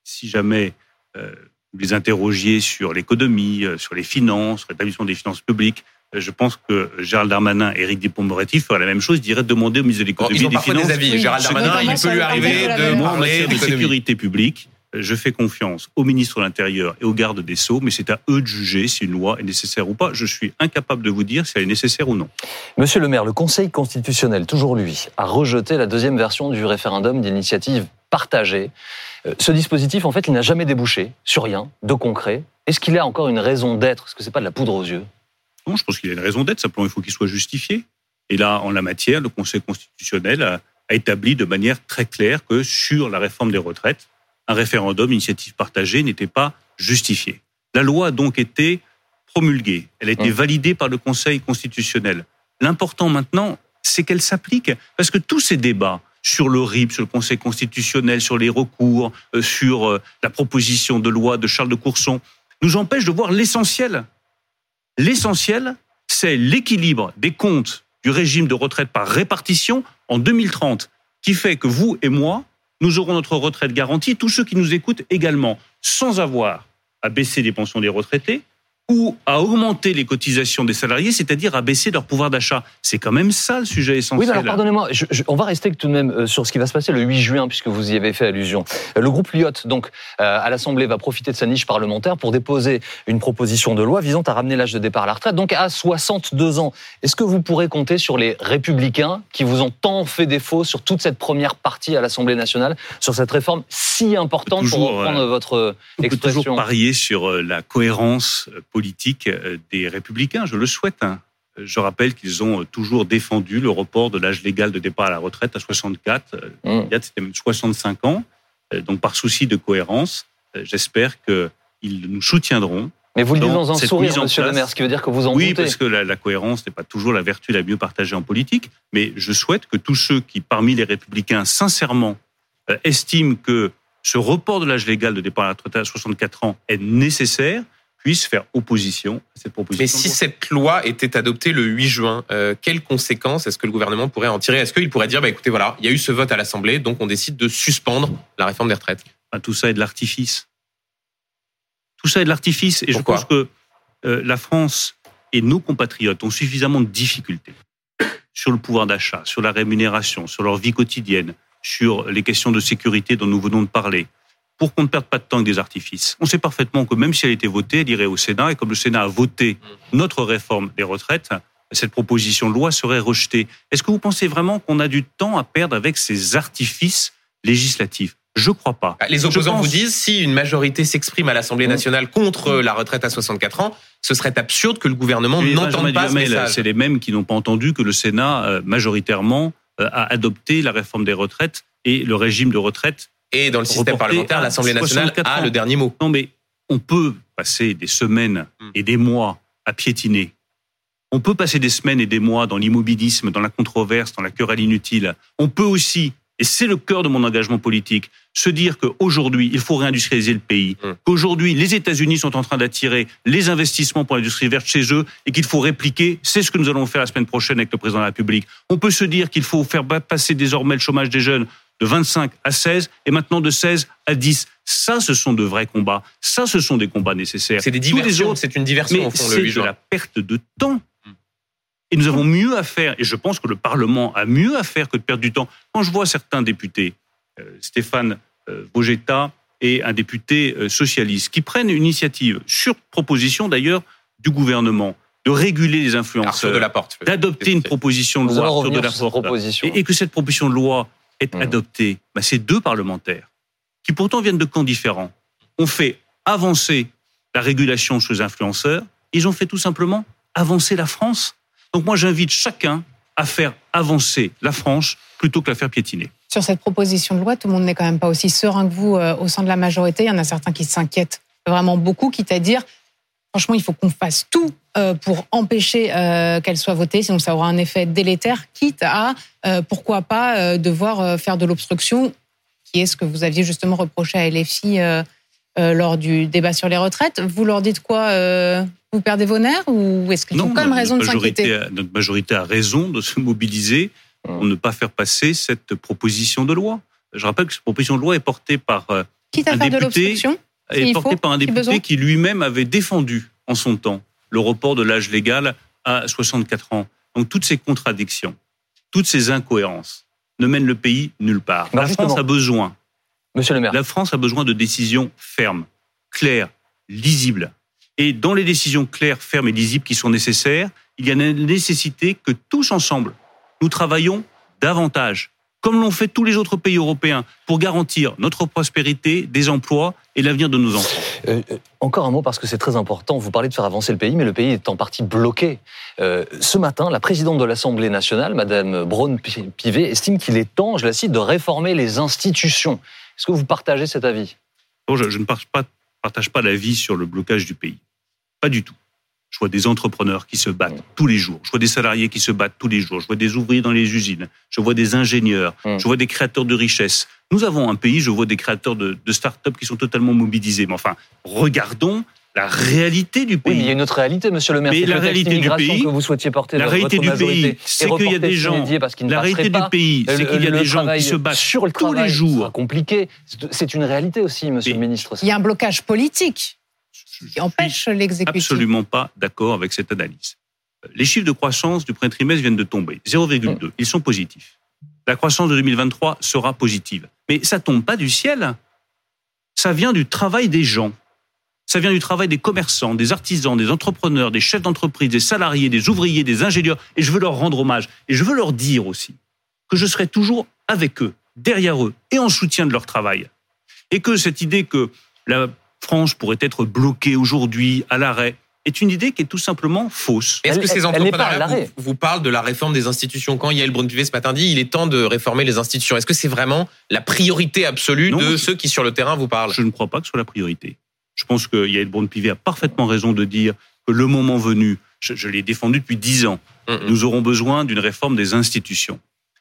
Si jamais euh, vous les interrogiez sur l'économie, euh, sur les finances, sur l'établissement des finances publiques, je pense que Gérald Darmanin et Éric Dupond-Moretti feraient la même chose, diraient demander au ministre de l'économie Ils et ont des Finances. des avis. Oui, Gérald Darmanin, il peut lui arriver de matière de d'économie. sécurité publique, euh, je fais confiance au ministre de l'Intérieur et au garde des Sceaux, mais c'est à eux de juger si une loi est nécessaire ou pas. Je suis incapable de vous dire si elle est nécessaire ou non. Monsieur le maire, le Conseil constitutionnel, toujours lui, a rejeté la deuxième version du référendum d'initiative partagée. Euh, Ce dispositif, en fait, il n'a jamais débouché sur rien de concret. Est-ce qu'il a encore une raison d'être? Est-ce que c'est pas de la poudre aux yeux? Non, je pense qu'il a une raison d'être, simplement il faut qu'il soit justifié. Et là, en la matière, le Conseil constitutionnel a, a établi de manière très claire que sur la réforme des retraites, un référendum, initiative partagée, n'était pas justifié. La loi a donc été promulguée, elle a été validée par le Conseil constitutionnel. L'important maintenant, c'est qu'elle s'applique, parce que tous ces débats sur le RIP, sur le Conseil constitutionnel, sur les recours, euh, sur euh, la proposition de loi de Charles de Courson, nous empêchent de voir l'essentiel. L'essentiel, c'est l'équilibre des comptes du régime de retraite par répartition en 2030, qui fait que vous et moi, nous aurons notre retraite garantie, tous ceux qui nous écoutent également, sans avoir à baisser les pensions des retraités ou à augmenter les cotisations des salariés, c'est-à-dire à baisser leur pouvoir d'achat. C'est quand même ça le sujet Oui, essentiel. mais alors pardonnez-moi, je- je- on va rester tout de même euh, sur ce qui va se passer le 8 juin, puisque vous y avez fait allusion. Euh, Le groupe Lyot, donc, euh, à l'Assemblée, va profiter de sa niche parlementaire pour déposer une proposition de loi visant à ramener l'âge de départ à la retraite, donc à 62 ans. Est-ce que vous pourrez compter sur les républicains qui vous ont tant fait défaut sur toute cette première partie à l'Assemblée nationale, sur cette réforme si importante pour Toujours, reprendre euh, votre euh, On peut expression toujours parier sur la cohérence euh, politique euh, des républicains, je le souhaite. hein. Je rappelle qu'ils ont toujours défendu le report de l'âge légal de départ à la retraite à 64. Mmh. C'était même 65 ans. Euh, Donc, par souci de cohérence, euh, j'espère qu'ils nous soutiendront. Mais vous le dites dans un sourire, en monsieur le place- maire, ce qui veut dire que vous en Oui, doutez. parce que la, la cohérence n'est pas toujours la vertu la mieux partagée en politique. Mais je souhaite que tous ceux qui, parmi les républicains, sincèrement, euh, estiment que ce report de l'âge légal de départ à la retraite à 64 ans est nécessaire, puissent faire opposition à cette proposition. Mais si cette loi était adoptée le 8 juin, euh, quelles conséquences est-ce que le gouvernement pourrait en tirer? Est-ce qu'il pourrait dire, bah, écoutez, voilà, il y a eu ce vote à l'Assemblée, donc on décide de suspendre la réforme des retraites? Enfin, tout ça est de l'artifice. Tout ça est de l'artifice. Et Pourquoi? je pense que euh, la France et nos compatriotes ont suffisamment de difficultés sur le pouvoir d'achat, sur la rémunération, sur leur vie quotidienne, sur les questions de sécurité dont nous venons de parler, pour qu'on ne perde pas de temps avec des artifices. On sait parfaitement que même si elle était votée, elle irait au Sénat, et comme le Sénat a voté notre réforme des retraites, cette proposition de loi serait rejetée. Est-ce que vous pensez vraiment qu'on a du temps à perdre avec ces artifices législatifs? Je crois pas. Bah, Les opposants pense- vous disent, si une majorité s'exprime à l'Assemblée nationale contre la retraite à 64 ans, ce serait absurde que le gouvernement n'entende pas ce Duhamel, message. C'est les mêmes qui n'ont pas entendu que le Sénat, euh, majoritairement, euh, a adopté la réforme des retraites et le régime de retraite. Et dans le système parlementaire, l'Assemblée nationale 64 a ans. le dernier mot. Non, mais on peut passer des semaines Hmm. et des mois à piétiner. On peut passer des semaines et des mois dans l'immobilisme, dans la controverse, dans la querelle inutile. On peut aussi, et c'est le cœur de mon engagement politique, se dire qu'aujourd'hui, il faut réindustrialiser le pays, Hmm. qu'aujourd'hui, les États-Unis sont en train d'attirer les investissements pour l'industrie verte chez eux et qu'il faut répliquer. C'est ce que nous allons faire la semaine prochaine avec le président de la République. On peut se dire qu'il faut faire passer désormais le chômage des jeunes de 25 à 16 et maintenant de 16 à 10. Ça, ce sont de vrais combats. Ça, ce sont des combats nécessaires. C'est des diversions, c'est une diversion mais au fond, le c'est 8 de la perte de temps. Hmm. Et nous avons mieux à faire, et je pense que le Parlement a mieux à faire que de perdre du temps. Quand je vois certains députés, euh, Stéphane euh, Vogetta et un député euh, socialiste, qui prennent une initiative, sur proposition d'ailleurs du gouvernement, de réguler les influenceurs, de la Porte. d'adopter une proposition de loi Arthur de la sur Porte, proposition. et, et que cette proposition de loi est Mmh. adoptée, bah, c'est deux parlementaires qui pourtant viennent de camps différents, ont fait avancer la régulation sur les influenceurs, ils ont fait tout simplement avancer la France. Donc moi j'invite chacun à faire avancer la France plutôt que la faire piétiner. Sur cette proposition de loi, tout le monde n'est quand même pas aussi serein que vous euh, au sein de la majorité. Il y en a certains qui s'inquiètent vraiment beaucoup, quitte à dire, franchement, il faut qu'on fasse tout euh, pour empêcher euh, qu'elle soit votée, sinon ça aura un effet délétère, quitte à, euh, pourquoi pas, euh, devoir euh, faire de l'obstruction, qui est ce que vous aviez justement reproché à LFI euh, euh, lors du débat sur les retraites. Vous leur dites quoi euh, Vous perdez vos nerfs ou est-ce qu'ils ont quand même raison de s'inquiéter a- notre majorité a raison de se mobiliser pour ne pas faire passer cette proposition de loi. Je rappelle que cette proposition de loi est portée par euh, Quitte à un faire de député- l'obstruction est porté faut, par un député qui lui-même avait défendu en son temps le report de l'âge légal à 64 ans. Donc toutes ces contradictions, toutes ces incohérences ne mènent le pays nulle part. Alors la. France a besoin, Monsieur le maire, la France a besoin de décisions fermes, claires, lisibles. Et dans les décisions claires, fermes et lisibles qui sont nécessaires, il y a la nécessité que tous ensemble, nous travaillons davantage, comme l'ont fait tous les autres pays européens, pour garantir notre prospérité, des emplois et l'avenir de nos enfants. Euh, euh, encore un mot parce que c'est très important. Vous parlez de faire avancer le pays, mais le pays est en partie bloqué. Euh, ce matin, la présidente de l'Assemblée nationale, Madame Braun-Pivet, estime qu'il est temps, je la cite, de réformer les institutions. Est-ce que vous partagez cet avis? Je, je ne partage pas, partage pas l'avis sur le blocage du pays. Pas du tout. Je vois des entrepreneurs qui se battent tous les jours. Je vois des salariés qui se battent tous les jours. Je vois des ouvriers dans les usines. Je vois des ingénieurs. Je vois des créateurs de richesses. Nous avons un pays, je vois des créateurs de, de start-up qui sont totalement mobilisés. Mais enfin, regardons la réalité du Oui, mais il y a pays. une autre réalité, Monsieur le maire. Mais la réalité du pays- que vous souhaitiez porter La réalité votre du pays, c'est est qu'il y a des gens. La réalité du pays, c'est qu'il y a des gens qui se battent sur le tous les jours. sera compliqué. C'est- une réalité aussi, Monsieur Mais- le ministre. Il y a un blocage politique Je- qui empêche l'exécutif. absolument pas d'accord avec cette analyse. Les chiffres de croissance du premier trimestre viennent de tomber, 0,2. Ils sont positifs. La croissance de 2023 sera positive. Mais ça tombe pas du ciel. Ça vient du travail des gens. Ça vient du travail des commerçants, des artisans, des entrepreneurs, des chefs d'entreprise, des salariés, des ouvriers, des ingénieurs. Et je veux leur rendre hommage. Et je veux leur dire aussi que je serai toujours avec eux, derrière eux, et en soutien de leur travail. Et que cette idée que la France pourrait être bloquée aujourd'hui à l'arrêt est une idée qui est tout simplement fausse. Est-ce que ces entrepreneurs vous, vous parlent de la réforme des institutions Quand Yael Braun-Pivet ce matin dit il est temps de réformer les institutions, est-ce que c'est vraiment la priorité absolue Non, de je- ceux qui sur le terrain vous parlent? Je ne crois pas que ce soit la priorité. Je pense que Yael Braun-Pivet a parfaitement raison de dire que le moment venu, je, je l'ai défendu depuis dix ans, Mm, mm. nous aurons besoin d'une réforme des institutions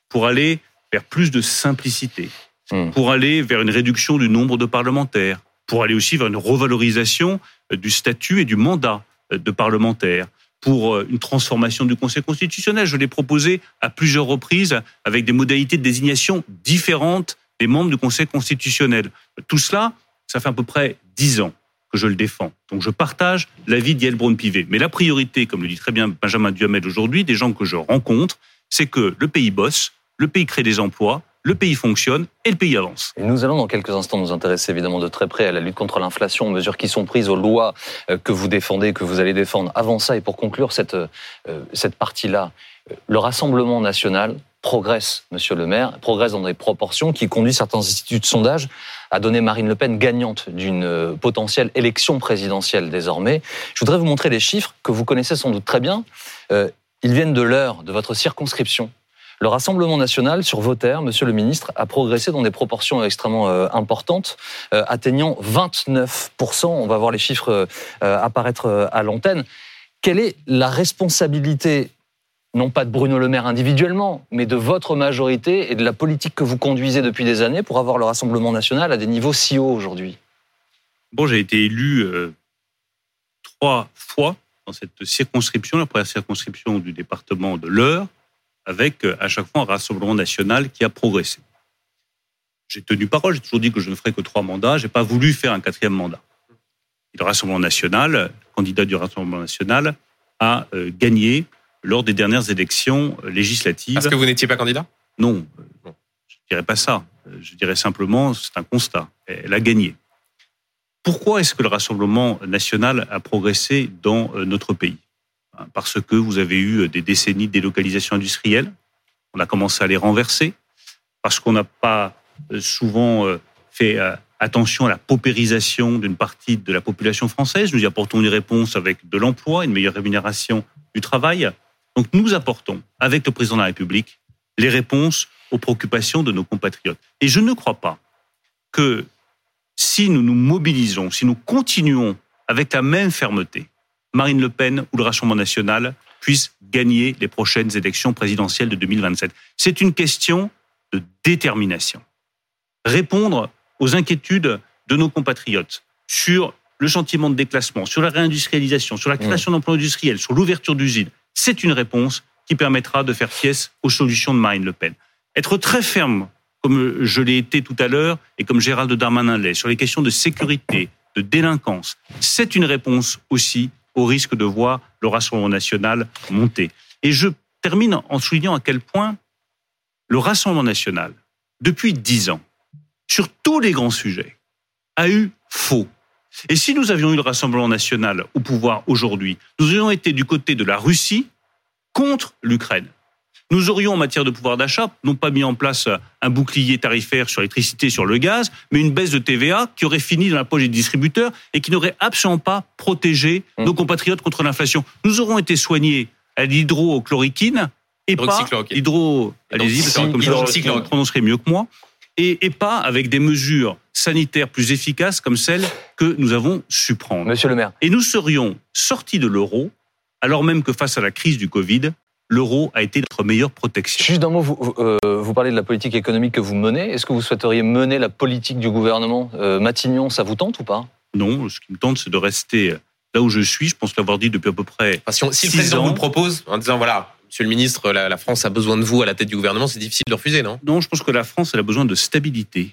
pour aller vers plus de simplicité, Hmm. pour aller vers une réduction du nombre de parlementaires, pour aller aussi vers une revalorisation euh, du statut et du mandat euh, de parlementaires, pour euh, une transformation du Conseil constitutionnel. Je l'ai proposé à plusieurs reprises avec des modalités de désignation différentes des membres du Conseil constitutionnel. Tout cela, ça fait à peu près dix ans que je le défends. Donc je partage l'avis d'Yael Braun-Pivet. Mais la priorité, comme le dit très bien Benjamin Duhamel aujourd'hui, des gens que je rencontre, c'est que le pays bosse, le pays crée des emplois, le pays fonctionne et le pays avance. Nous allons dans quelques instants nous intéresser évidemment de très près à la lutte contre l'inflation, aux mesures qui sont prises, aux lois euh, que vous défendez, que vous allez défendre. Avant ça, et pour conclure cette, euh, cette partie-là, euh, le Rassemblement national progresse, monsieur le maire, progresse dans des proportions qui conduisent certains instituts de sondage à donner Marine Le Pen gagnante d'une potentielle élection présidentielle désormais. Je voudrais vous montrer les chiffres que vous connaissez sans doute très bien. Ils viennent de l'heure, de votre circonscription. Le Rassemblement national, sur vos terres, monsieur le ministre, a progressé dans des proportions extrêmement euh, importantes, euh, atteignant 29%. On va voir les chiffres euh, apparaître à l'antenne. Quelle est la responsabilité, non pas de Bruno Le Maire individuellement, mais de votre majorité et de la politique que vous conduisez depuis des années pour avoir le Rassemblement national à des niveaux si hauts aujourd'hui? Bon, j'ai été élu trois fois dans cette circonscription, la première circonscription du département de l'Eure, avec euh, à chaque fois un Rassemblement national qui a progressé. J'ai tenu parole, j'ai toujours dit que je ne ferais que trois mandats, j'ai pas voulu faire un quatrième mandat. Et le Rassemblement national, le candidat du Rassemblement national, a euh, gagné lors des dernières élections euh, législatives. Parce que vous n'étiez pas candidat? Non, je ne dirais pas ça. Je dirais simplement, c'est un constat. Elle a gagné. Pourquoi est-ce que le Rassemblement national a progressé dans notre pays? Parce que vous avez eu euh, des décennies de délocalisation industrielle. On a commencé à les renverser. Parce qu'on n'a pas euh, souvent euh, fait attention à la paupérisation d'une partie de la population française. Nous y apportons une réponse avec de l'emploi, une meilleure rémunération du travail. Donc nous apportons, avec le président de la République, les réponses aux préoccupations de nos compatriotes. Et je ne crois pas que si nous nous mobilisons, si nous continuons avec la même fermeté, Marine Le Pen ou le Rassemblement national puissent gagner les prochaines élections présidentielles de 2027. C'est une question de détermination. Répondre aux inquiétudes de nos compatriotes sur le sentiment de déclassement, sur la réindustrialisation, sur la création d'emplois industriels, sur l'ouverture d'usines, c'est une réponse qui permettra de faire pièce aux solutions de Marine Le Pen. Être très ferme, comme je l'ai été tout à l'heure, et comme Gérald Darmanin l'est, sur les questions de sécurité, de délinquance, c'est une réponse aussi au risque de voir le Rassemblement national monter. Et je termine en soulignant à quel point le Rassemblement national, depuis dix ans, sur tous les grands sujets, a eu faux. Et si nous avions eu le Rassemblement national au pouvoir aujourd'hui, nous aurions été du côté de la Russie contre l'Ukraine. Nous aurions, en matière de pouvoir d'achat, non pas mis en place un bouclier tarifaire sur l'électricité sur le gaz, mais une baisse de TVA qui aurait fini dans la poche des distributeurs et qui n'aurait absolument pas protégé Mmh. nos compatriotes contre l'inflation. Nous aurons été soignés à l'hydrochloroquine et pas l'hydro... Allez-y, comme ça, vous prononcerez mieux que moi. Et, et pas avec des mesures sanitaires plus efficaces comme celles que nous avons su prendre. Monsieur le maire, Et nous serions sortis de l'euro, alors même que face à la crise du Covid, l'euro a été notre meilleure protection. juste d'un mot, vous, euh, vous parlez de la politique économique que vous menez. Est-ce que vous souhaiteriez mener la politique du gouvernement euh, Matignon, ça vous tente ou pas? Non, ce qui me tente, c'est de rester là où je suis. Je pense l'avoir dit depuis à peu près. Enfin, si, on- si le président ans. vous le propose en disant voilà, Monsieur le ministre, la, la France a besoin de vous à la tête du gouvernement, c'est difficile de refuser, non? Non, je pense que la France elle a besoin de stabilité.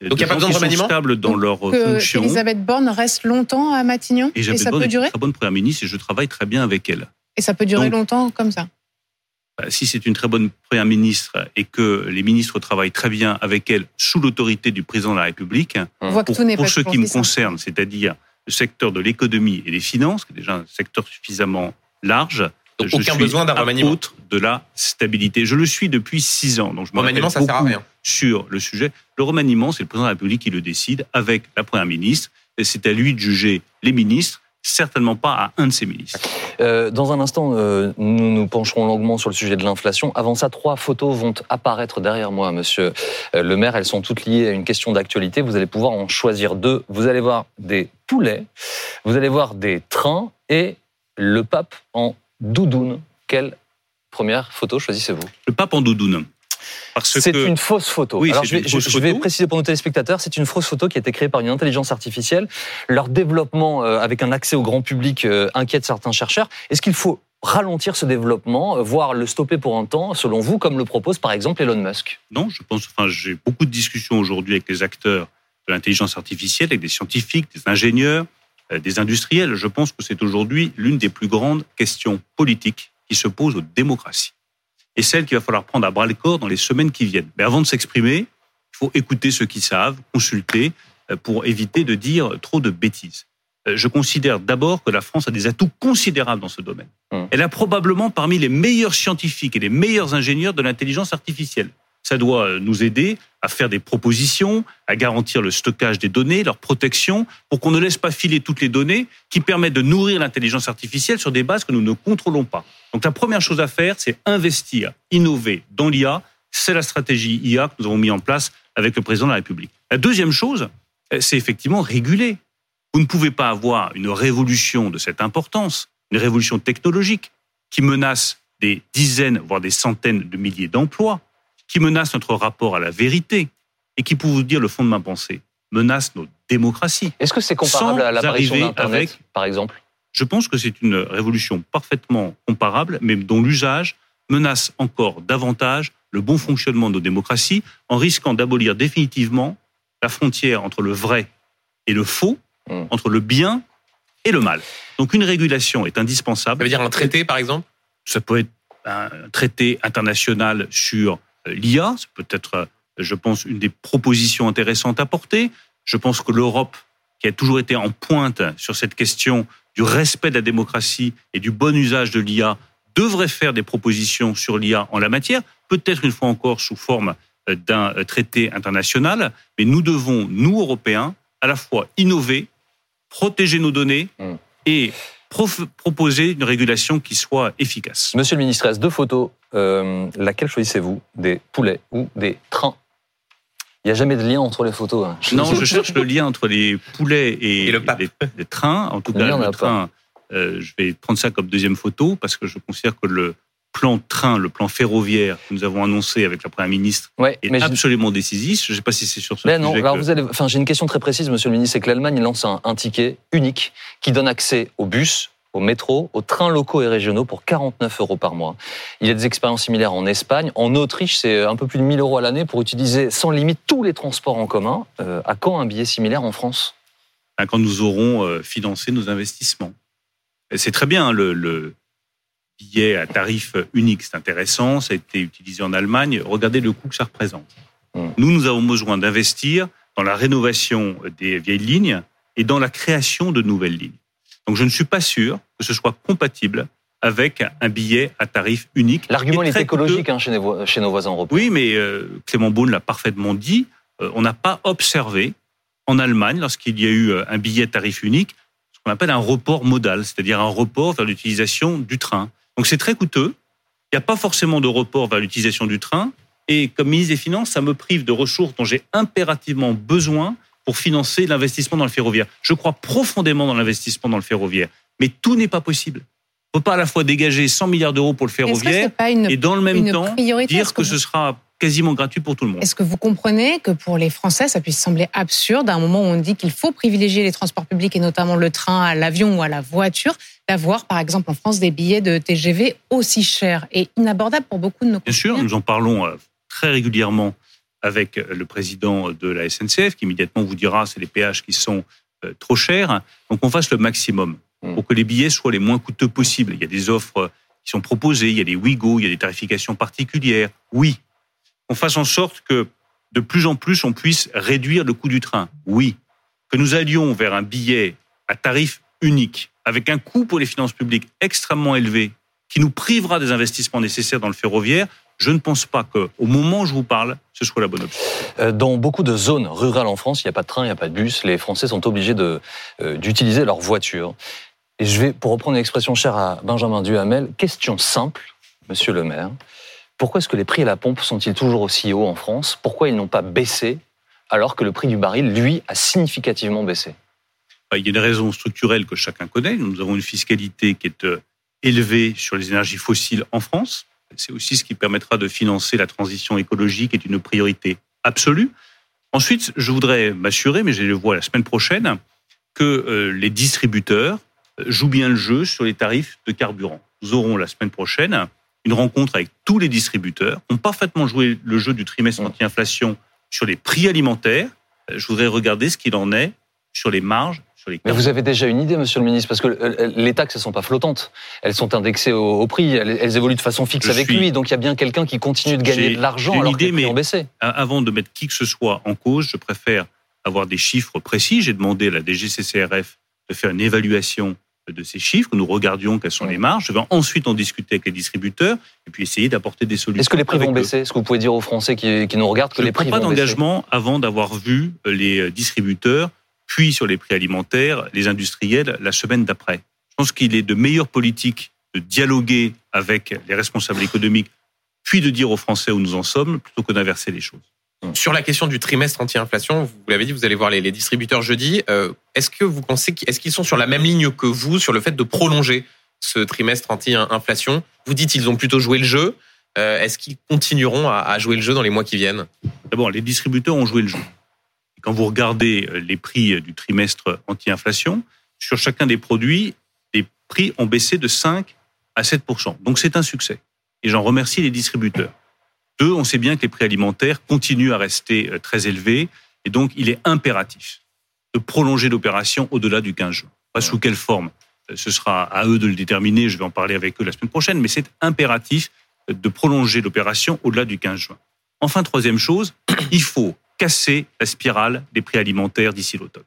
Donc, il y a pas besoin de remaniement? stables dans leur Que fonction. Elisabeth Borne reste longtemps à Matignon? Et ça peut une durer? très bonne première ministre et je travaille très bien avec elle. Et ça peut durer Donc- longtemps comme ça? Bah, Si c'est une très bonne première ministre et que les ministres travaillent très bien avec elle sous l'autorité du président de la République, On voit que pour, pour pas ce toujours qui me si simple. concerne, c'est-à-dire le secteur de l'économie et des finances, qui est déjà un secteur suffisamment large. Donc, je aucun suis besoin d'un remaniement. de la stabilité. Je le suis depuis six ans. Donc je me Remaniement, ça sert à beaucoup rien. Sur le sujet, le remaniement, c'est le président de la République qui le décide avec la première ministre. Et c'est à lui de juger les ministres certainement pas à un de ses ministres. Euh, dans un instant, euh, nous nous pencherons longuement sur le sujet de l'inflation. Avant ça, trois photos vont apparaître derrière moi, monsieur euh, le maire. Elles sont toutes liées à une question d'actualité. Vous allez pouvoir en choisir deux. Vous allez voir des poulets, vous allez voir des trains et le pape en doudoune. Quelle première photo choisissez-vous? Le pape en doudoune. C'est que une fausse photo. Oui, Alors, je vais, je- je vais préciser pour nos téléspectateurs, c'est une fausse photo qui a été créée par une intelligence artificielle. Leur développement euh, avec un accès au grand public euh, inquiète certains chercheurs. Est-ce qu'il faut ralentir ce développement, euh, voire le stopper pour un temps, selon vous, comme le propose par exemple Elon Musk? Non, je pense. Enfin, j'ai beaucoup de discussions aujourd'hui avec les acteurs de l'intelligence artificielle, avec des scientifiques, des ingénieurs, euh, des industriels. Je pense que c'est aujourd'hui l'une des plus grandes questions politiques qui se posent aux démocraties et celle qu'il va falloir prendre à bras le corps dans les semaines qui viennent. Mais avant de s'exprimer, il faut écouter ceux qui savent, consulter euh, pour éviter de dire trop de bêtises. Euh, Je considère d'abord que la France a des atouts considérables dans ce domaine. Hum. Elle a probablement parmi les meilleurs scientifiques et les meilleurs ingénieurs de l'intelligence artificielle. Ça doit euh, nous aider à faire des propositions, à garantir le stockage des données, leur protection, pour qu'on ne laisse pas filer toutes les données qui permettent de nourrir l'intelligence artificielle sur des bases que nous ne contrôlons pas. Donc la première chose à faire, c'est investir, innover dans l'IA. C'est la stratégie IA que nous avons mis en place avec le président de la République. La deuxième chose, euh, c'est effectivement réguler. Vous ne pouvez pas avoir une révolution de cette importance, une révolution technologique qui menace des dizaines, voire des centaines de milliers d'emplois, qui menace notre rapport à la vérité et qui, pour vous dire le fond de ma pensée, menace nos démocraties. Est-ce que c'est comparable à l'apparition d'Internet, avec- par exemple? Je pense que c'est une révolution parfaitement comparable, mais dont l'usage menace encore davantage le bon fonctionnement de nos démocraties, en risquant d'abolir définitivement la frontière entre le vrai et le faux, Mm. entre le bien et le mal. Donc une régulation est Ça indispensable. veut dire un traité, par exemple? Ça peut être un traité international sur euh, l'IA, c'est peut-être, je pense, une des propositions intéressantes à porter. Je pense que l'Europe, qui a toujours été en pointe sur cette question du respect de la démocratie et du bon usage de l'IA, devrait faire des propositions sur l'IA en la matière, peut-être une fois encore sous forme euh, d'un euh, traité international, mais nous devons, nous, Européens, à la fois innover, protéger nos données Mm. et proposer une régulation qui soit efficace. Monsieur le ministre, il reste deux photos. Euh, laquelle choisissez-vous? Des poulets ou des trains? Il n'y a jamais de lien entre les photos. hein. Non, je cherche le lien entre les poulets et, Et le les, les trains. En tout cas, le train, euh, je vais prendre ça comme deuxième photo parce que je considère que le plan train, le plan ferroviaire que nous avons annoncé avec la Première ministre Ouais, est mais je- absolument décisif. Je ne sais pas si c'est sur ce Mais non, alors que- vous allez, enfin, j'ai une question très précise, monsieur le ministre, c'est que l'Allemagne lance un, un ticket unique qui donne accès aux bus, au métro, aux trains locaux et régionaux pour 49 euros par mois. Il y a des expériences similaires en Espagne. En Autriche, c'est un peu plus de 1000 euros à l'année pour utiliser sans limite tous les transports en commun. Euh, à quand un billet similaire en France? Quand nous aurons euh, financé nos investissements. C'est très bien, hein, le, le billet à tarif unique, c'est intéressant, ça a été utilisé en Allemagne. Regardez le coût que ça représente. Mm. Nous, nous avons besoin d'investir dans la rénovation des vieilles lignes et dans la création de nouvelles lignes. Donc je ne suis pas sûr que ce soit compatible avec un billet à tarif unique. L'argument est écologique hein, chez, nos, vo- chez nos voisins européens. oui, mais euh, Clément Beaune l'a parfaitement dit. euh, on n'a pas observé en Allemagne, lorsqu'il y a eu euh, un billet à tarif unique, ce qu'on appelle un report modal, c'est-à-dire un report vers l'utilisation du train. Donc c'est très coûteux. Il n'y a pas forcément de report vers l'utilisation du train. Et comme ministre des Finances, ça me prive de ressources dont j'ai impérativement besoin pour financer l'investissement dans le ferroviaire. Je crois profondément dans l'investissement dans le ferroviaire. Mais tout n'est pas possible. On ne peut pas à la fois dégager 100 milliards d'euros pour le ferroviaire une, et dans le même temps priorité dire que vous- ce sera quasiment gratuit pour tout le monde. Est-ce que vous comprenez que pour les Français, ça puisse sembler absurde, à un moment où on dit qu'il faut privilégier les transports publics et notamment le train à l'avion ou à la voiture, d'avoir par exemple en France des billets de TGV aussi chers et inabordables pour beaucoup de nos Bien sûr, nous en parlons euh, très régulièrement avec le président de la SNCF qui immédiatement vous dira c'est les péages qui sont euh, trop chers. Donc on fasse le maximum Mm. pour que les billets soient les moins coûteux possibles. Il y a des offres qui sont proposées, il y a des Ouigo, il y a des tarifications particulières. Oui. On fasse en sorte que de plus en plus on puisse réduire le coût du train. Oui. Que nous allions vers un billet à tarif unique avec un coût pour les finances publiques extrêmement élevé qui nous privera des investissements nécessaires dans le ferroviaire, je ne pense pas qu'au moment où je vous parle, ce soit la bonne option. Euh, Dans beaucoup de zones rurales en France, il n'y a pas de train, il n'y a pas de bus. Les Français sont obligés euh, d'utiliser leur voiture. Et je vais, pour reprendre une expression chère à Benjamin Duhamel, question simple, monsieur le maire. Pourquoi est-ce que les prix à la pompe sont-ils toujours aussi hauts en France? Pourquoi ils n'ont pas baissé alors que le prix du baril, lui, a significativement baissé? Bah, Il y a une raison structurelle que chacun connaît. Nous avons une fiscalité qui est euh, élevée sur les énergies fossiles en France. C'est aussi ce qui permettra de financer la transition écologique, qui est une priorité absolue. Ensuite, je voudrais m'assurer, mais je le vois la semaine prochaine, que euh, les distributeurs jouent bien le jeu sur les tarifs de carburant. Nous aurons la semaine prochaine une rencontre avec tous les distributeurs, ont parfaitement joué le jeu du trimestre mmh. anti-inflation sur les prix alimentaires. Euh, je voudrais regarder ce qu'il en est sur les marges mais vous avez déjà une idée, monsieur le ministre, parce que euh, les taxes ne sont pas flottantes. Elles sont indexées au, prix, elles, évoluent de façon fixe avec lui. Donc il y a bien quelqu'un qui continue de gagner de l'argent alors idée, que les prix ont baissé. Avant de mettre qui que ce soit en cause, je préfère avoir des chiffres précis. J'ai demandé à la DGCCRF de faire une évaluation de ces chiffres, que nous regardions quelles sont les marges. Je vais ensuite en discuter avec les distributeurs et puis essayer d'apporter des solutions. Est-ce que les prix vont baisser? Est-ce que vous pouvez dire aux Français qui, nous regardent que les prix vont baisser? Je ne pas d'engagement avant d'avoir vu les distributeurs puis sur les prix alimentaires, les industriels la semaine d'après. Je pense qu'il est de meilleure politique de dialoguer avec les responsables économiques, puis de dire aux Français où nous en sommes, plutôt que d'inverser les choses. Sur la question du trimestre anti-inflation, vous l'avez dit, vous allez voir les, distributeurs jeudi. Euh, est-ce que vous pensez est-ce qu'ils sont sur la même ligne que vous sur le fait de prolonger ce trimestre anti-inflation? Vous dites qu'ils ont plutôt joué le jeu. Euh, est-ce qu'ils continueront à jouer le jeu dans les mois qui viennent? D'abord, les distributeurs ont joué le jeu quand vous regardez euh, les prix du trimestre anti-inflation, sur chacun des produits, les prix ont baissé de 5 à 7 Donc c'est un succès. Et j'en remercie les distributeurs. Deux, on sait bien que les prix alimentaires continuent à rester euh, très élevés. Et donc, il est impératif de prolonger l'opération au-delà du 15 juin. Pas sous quelle forme euh, Ce sera à eux de le déterminer. Je vais en parler avec eux la semaine prochaine. Mais c'est impératif de prolonger l'opération au-delà du 15 juin. Enfin, troisième chose, il faut casser la spirale des prix alimentaires d'ici l'automne.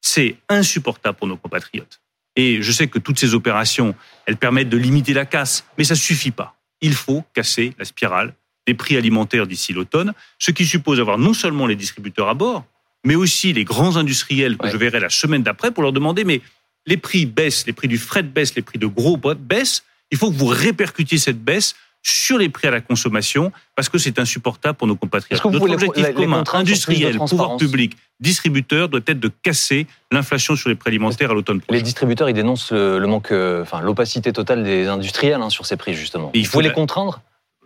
C'est insupportable pour nos compatriotes. Et je sais que toutes ces opérations, elles permettent de limiter la casse, mais ça suffit pas. Il faut casser la spirale des prix alimentaires d'ici l'automne, ce qui suppose avoir non seulement les distributeurs à bord, mais aussi les grands industriels que je verrai la semaine d'après pour leur demander, mais les prix baissent, les prix du fret baissent, les prix de gros baissent, il faut que vous répercutiez cette baisse sur les prix à la consommation parce que c'est insupportable pour nos compatriotes. Notre objectif commun, industriel, pouvoir public, distributeur, doit être de casser l'inflation sur les prix alimentaires à l'automne prochain. Les distributeurs, ils dénoncent le, manque, euh, enfin l'opacité totale des industriels hein, sur ces prix justement. il faut les contraindre?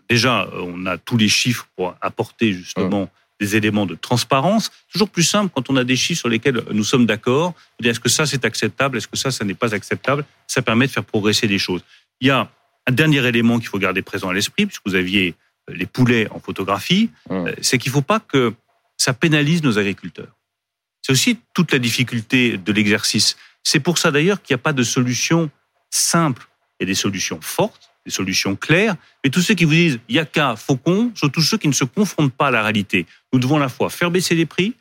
Déjà, on a tous les chiffres pour apporter justement. Hum. des éléments de transparence. Toujours plus simple quand on a des chiffres sur lesquels nous sommes d'accord. Est-ce que ça c'est acceptable? Est-ce que ça, ça n'est pas acceptable? Ça permet de faire progresser les choses. Il y a un dernier élément qu'il faut garder présent à l'esprit, puisque vous aviez euh, les poulets en photographie, mmh. euh, c'est qu'il ne faut pas que ça pénalise nos agriculteurs. C'est aussi toute la difficulté de l'exercice. C'est pour ça d'ailleurs qu'il n'y a pas de solution simple. Il y a des solutions fortes, des solutions claires, mais tous ceux qui vous disent il y a qu'à faucon sont tous ceux qui ne se confrontent pas à la réalité. Nous devons à la fois faire baisser les prix,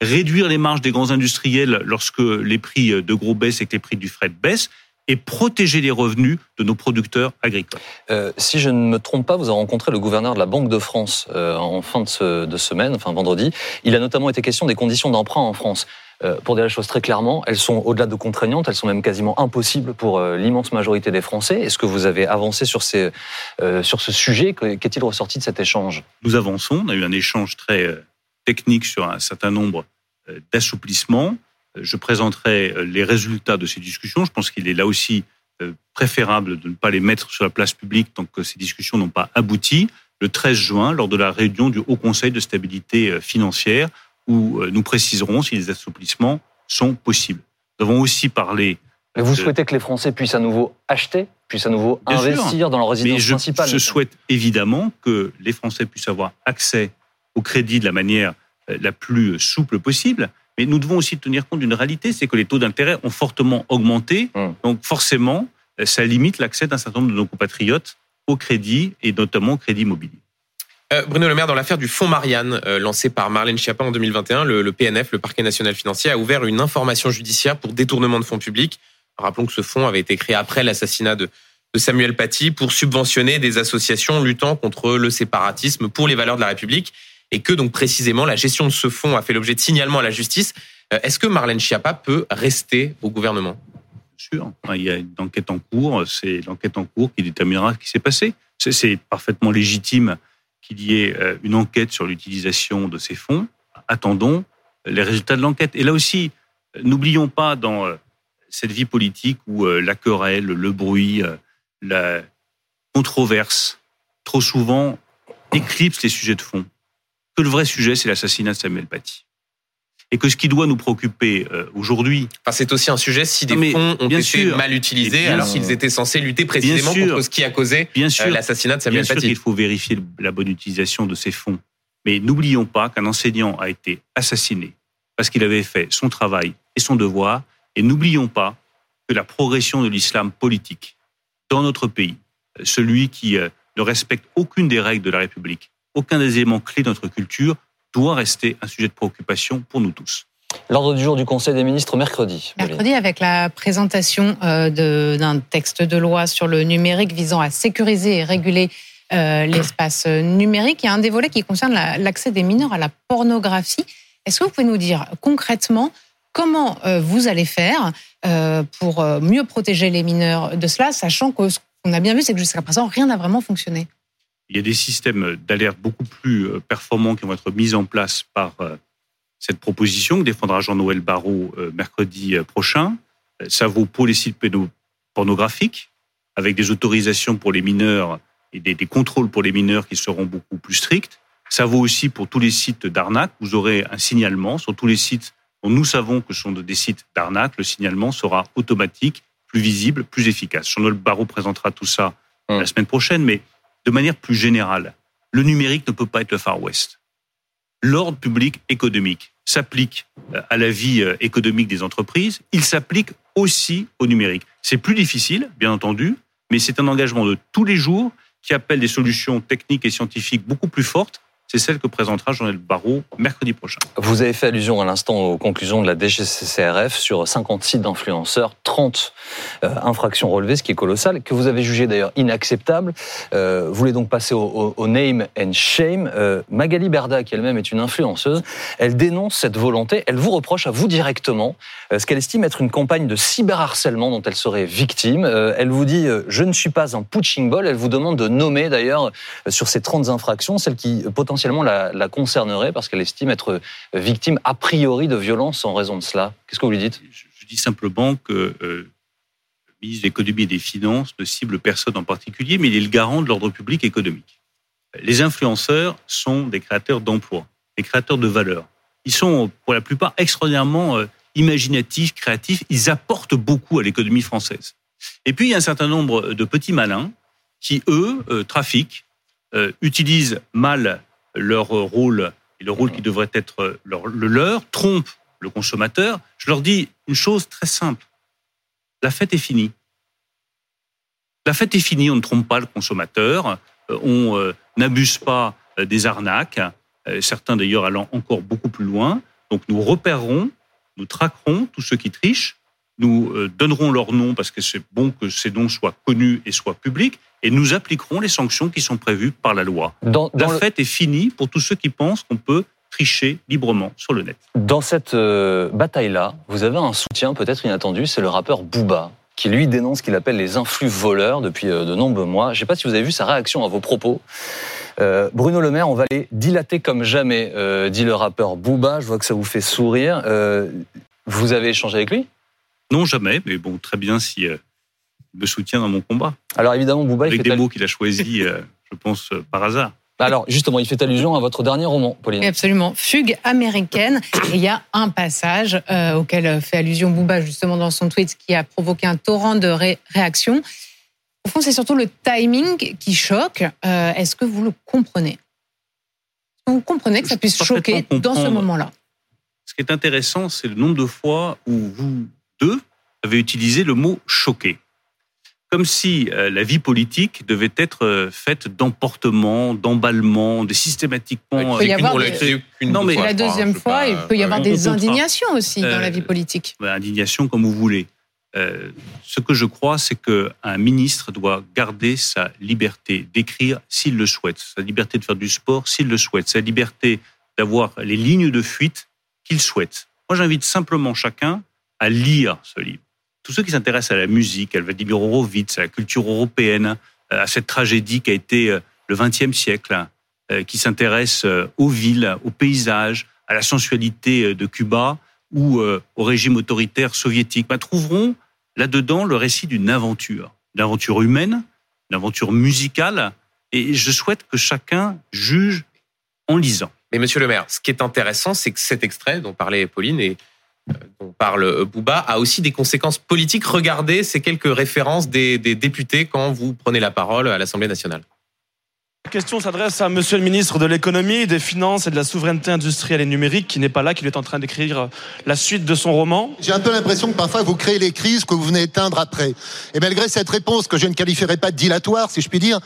réduire les marges des grands industriels lorsque les prix de gros baissent et que les prix du fret baissent, et protéger les revenus de nos producteurs agricoles. Euh, si je ne me trompe pas, vous avez rencontré le gouverneur de la Banque de France euh, en fin de, de, semaine, enfin vendredi. Il a notamment été question des conditions d'emprunt en France. Euh, pour dire les choses très clairement, elles sont au-delà de contraignantes, elles sont même quasiment impossibles pour l'immense majorité des Français. Est-ce que vous avez avancé sur, ces, sur ce sujet? Qu'est-il ressorti de cet échange? Nous avançons. On a eu un échange très technique sur un certain nombre d'assouplissements. Je présenterai euh, les résultats de ces discussions. Je pense qu'il est là aussi euh, préférable de ne pas les mettre sur la place publique tant que ces discussions n'ont pas abouti le 13 juin lors de la réunion du Haut Conseil de stabilité euh, financière où nous préciserons si les assouplissements sont possibles. Nous avons aussi parlé. vous souhaitez que les Français puissent à nouveau acheter, puissent à nouveau investir dans leur résidence je, principale Je souhaite évidemment que les Français puissent avoir accès au crédit de la manière la plus souple possible. Mais nous devons aussi tenir compte d'une réalité, c'est que les taux d'intérêt ont fortement augmenté. Hum. Donc forcément, ça limite l'accès d'un certain nombre de nos compatriotes au crédit et notamment au crédit immobilier. Euh, Bruno Le Maire, dans l'affaire du fonds Marianne, euh, lancé par Marlène Schiappa en 2021, le, le, PNF, le Parquet national financier, a ouvert une information judiciaire pour détournement de fonds publics. Rappelons que ce fonds avait été créé après l'assassinat de, de Samuel Paty pour subventionner des associations luttant contre le séparatisme pour les valeurs de la République et que donc précisément la gestion de ce fonds a fait l'objet de signalements à la justice. Euh, est-ce que Marlène Schiappa peut rester au gouvernement? Sûr. il y a une enquête en cours. C'est l'enquête en cours qui déterminera ce qui s'est passé. C'est parfaitement légitime qu'il y ait euh, une enquête sur l'utilisation de ces fonds. Attendons les résultats de l'enquête. Et là aussi, n'oublions pas dans euh, cette vie politique où la querelle, le bruit, la controverse, trop souvent éclipse les sujets de fond. Que le vrai sujet, c'est l'assassinat de Samuel Paty. Et que ce qui doit nous préoccuper euh, aujourd'hui. Enfin, c'est aussi un sujet si des fonds ont été mal utilisés alors qu'ils étaient censés lutter précisément contre ce qui a causé euh, l'assassinat de Samuel Paty. Bien sûr qu'il faut vérifier la bonne utilisation de ces fonds, mais n'oublions pas qu'un enseignant a été assassiné parce qu'il avait fait son travail et son devoir, et n'oublions pas que la progression de l'islam politique dans notre pays, celui qui euh, ne respecte aucune des règles de la République, aucun des éléments clés de notre culture, doit rester un sujet de préoccupation pour nous tous. L'ordre du jour du Conseil des ministres mercredi. Mercredi avec la présentation euh, d'un texte de loi sur le numérique visant à sécuriser et réguler euh, l'espace numérique. Il y a un des volets qui concerne l'accès des mineurs à la pornographie. Est-ce que vous pouvez nous dire concrètement comment euh, vous allez faire pour mieux protéger les mineurs de cela, sachant que ce qu'on a bien vu, c'est que jusqu'à présent, rien n'a vraiment fonctionné? Il y a des systèmes d'alerte beaucoup plus euh, performants qui vont être mis en place par euh, cette proposition que défendra Jean-Noël Barrot euh, mercredi prochain. Ça vaut pour les sites pornographiques, avec des autorisations pour les mineurs et des, contrôles pour les mineurs qui seront beaucoup plus stricts. Ça vaut aussi pour tous les sites d'arnaque. Vous aurez un signalement sur tous les sites dont nous savons que ce sont des sites d'arnaque. Le signalement sera automatique, plus visible, plus efficace. Jean-Noël Barrot présentera tout ça hum. la semaine prochaine, mais de manière plus générale, le numérique ne peut pas être le Far West. L'ordre public économique s'applique euh, à la vie euh, économique des entreprises, il s'applique aussi au numérique. C'est plus difficile, bien entendu, mais c'est un engagement de tous les jours qui appelle des solutions techniques et scientifiques beaucoup plus fortes c'est celle que présentera Jean-Noël Barrot mercredi prochain. Vous avez fait allusion à l'instant aux conclusions de la DGCCRF sur 50 sites d'influenceurs, 30 euh, infractions relevées, ce qui est colossal, que vous avez jugé d'ailleurs inacceptable. Euh, vous voulez donc passer au, name and shame. Euh, Magali Berda, qui elle-même est une influenceuse, elle dénonce cette volonté, elle vous reproche à vous directement ce qu'elle estime être une campagne de cyberharcèlement dont elle serait victime. elle vous dit « je ne suis pas un punching ball », elle vous demande de nommer d'ailleurs sur ces 30 infractions celles qui potentiellement la, concernerait parce qu'elle estime être victime a priori de violence en raison de cela. Qu'est-ce que vous lui dites? Je, dis simplement que euh, le ministre de l'économie et des finances ne cible personne en particulier, mais il est le garant de l'ordre public économique. Les influenceurs sont des créateurs d'emplois, des créateurs de valeur. Ils sont pour la plupart extraordinairement euh, imaginatifs, créatifs. Ils apportent beaucoup à l'économie française. Et puis il y a un certain nombre de petits malins qui, eux, euh, trafiquent, utilisent mal leur rôle et le rôle qui devrait être le leur, trompent le consommateur, je leur dis une chose très simple. La fête est finie. La fête est finie, on ne trompe pas le consommateur, euh, on euh, n'abuse pas euh, des arnaques, certains d'ailleurs allant encore beaucoup plus loin. Donc nous repérerons, nous traquerons tous ceux qui trichent, nous donnerons leur nom parce que c'est bon que ces noms soient connus et soient publics, et nous appliquerons les sanctions qui sont prévues par la loi. la fête est finie pour tous ceux qui pensent qu'on peut tricher librement sur le net. Dans cette euh, bataille-là, vous avez un soutien peut-être inattendu, c'est le rappeur Booba qui lui dénonce ce qu'il appelle les influx voleurs depuis euh, de nombreux mois. Je ne sais pas si vous avez vu sa réaction à vos propos. Euh, Bruno Le Maire, on va les dilater comme jamais, dit le rappeur Booba. Je vois que ça vous fait sourire. vous avez échangé avec lui? Non, jamais, mais bon, très bien si me soutient dans mon combat. Alors évidemment, Bouba, avec des mots qu'il a choisis, euh, je pense euh, par hasard. Alors justement, il fait allusion à votre dernier roman, Pauline. Absolument, Fugue américaine. Et il y a un passage euh, auquel fait allusion Bouba justement dans son tweet qui a provoqué un torrent de réactions. Au fond, c'est surtout le timing qui choque. Est-ce que vous le comprenez? Vous comprenez que ça puisse choquer dans ce moment-là? Ce qui est intéressant, c'est le nombre de fois où vous avez utilisé le mot choqué comme si euh, la vie politique devait être euh, faite d'emportement, d'emballement, de systématiquement. Il peut y avoir non, mais la deuxième fois, il peut y avoir des indignations aussi dans la vie euh, politique. Indignation comme vous voulez. ce que je crois, c'est qu'un ministre doit garder sa liberté d'écrire s'il le souhaite, sa liberté de faire du sport s'il le souhaite, sa liberté d'avoir les lignes de fuite qu'il souhaite. Moi, j'invite simplement chacun à lire ce livre tous ceux qui s'intéressent à la musique, à Vladimir Horowitz, à la culture européenne, à cette tragédie qui a été le XXe siècle, qui s'intéressent aux villes, aux paysages, à la sensualité de Cuba ou au régime autoritaire soviétique, bah, trouveront là-dedans le récit d'une aventure, d'une aventure humaine, d'une aventure musicale, et je souhaite que chacun juge en lisant. Mais monsieur le maire, ce qui est intéressant, c'est que cet extrait dont parlait Pauline euh, dont parle Bouba a aussi des conséquences politiques. Regardez ces quelques références des, des députés quand vous prenez la parole à l'Assemblée nationale. La question s'adresse à Monsieur le ministre de l'économie, des finances et de la souveraineté industrielle et numérique, qui n'est pas là, qui est en train d'écrire la suite de son roman. J'ai un peu l'impression que parfois vous créez les crises que vous venez éteindre après. Et malgré cette réponse que je ne qualifierais pas de dilatoire, si je puis dire.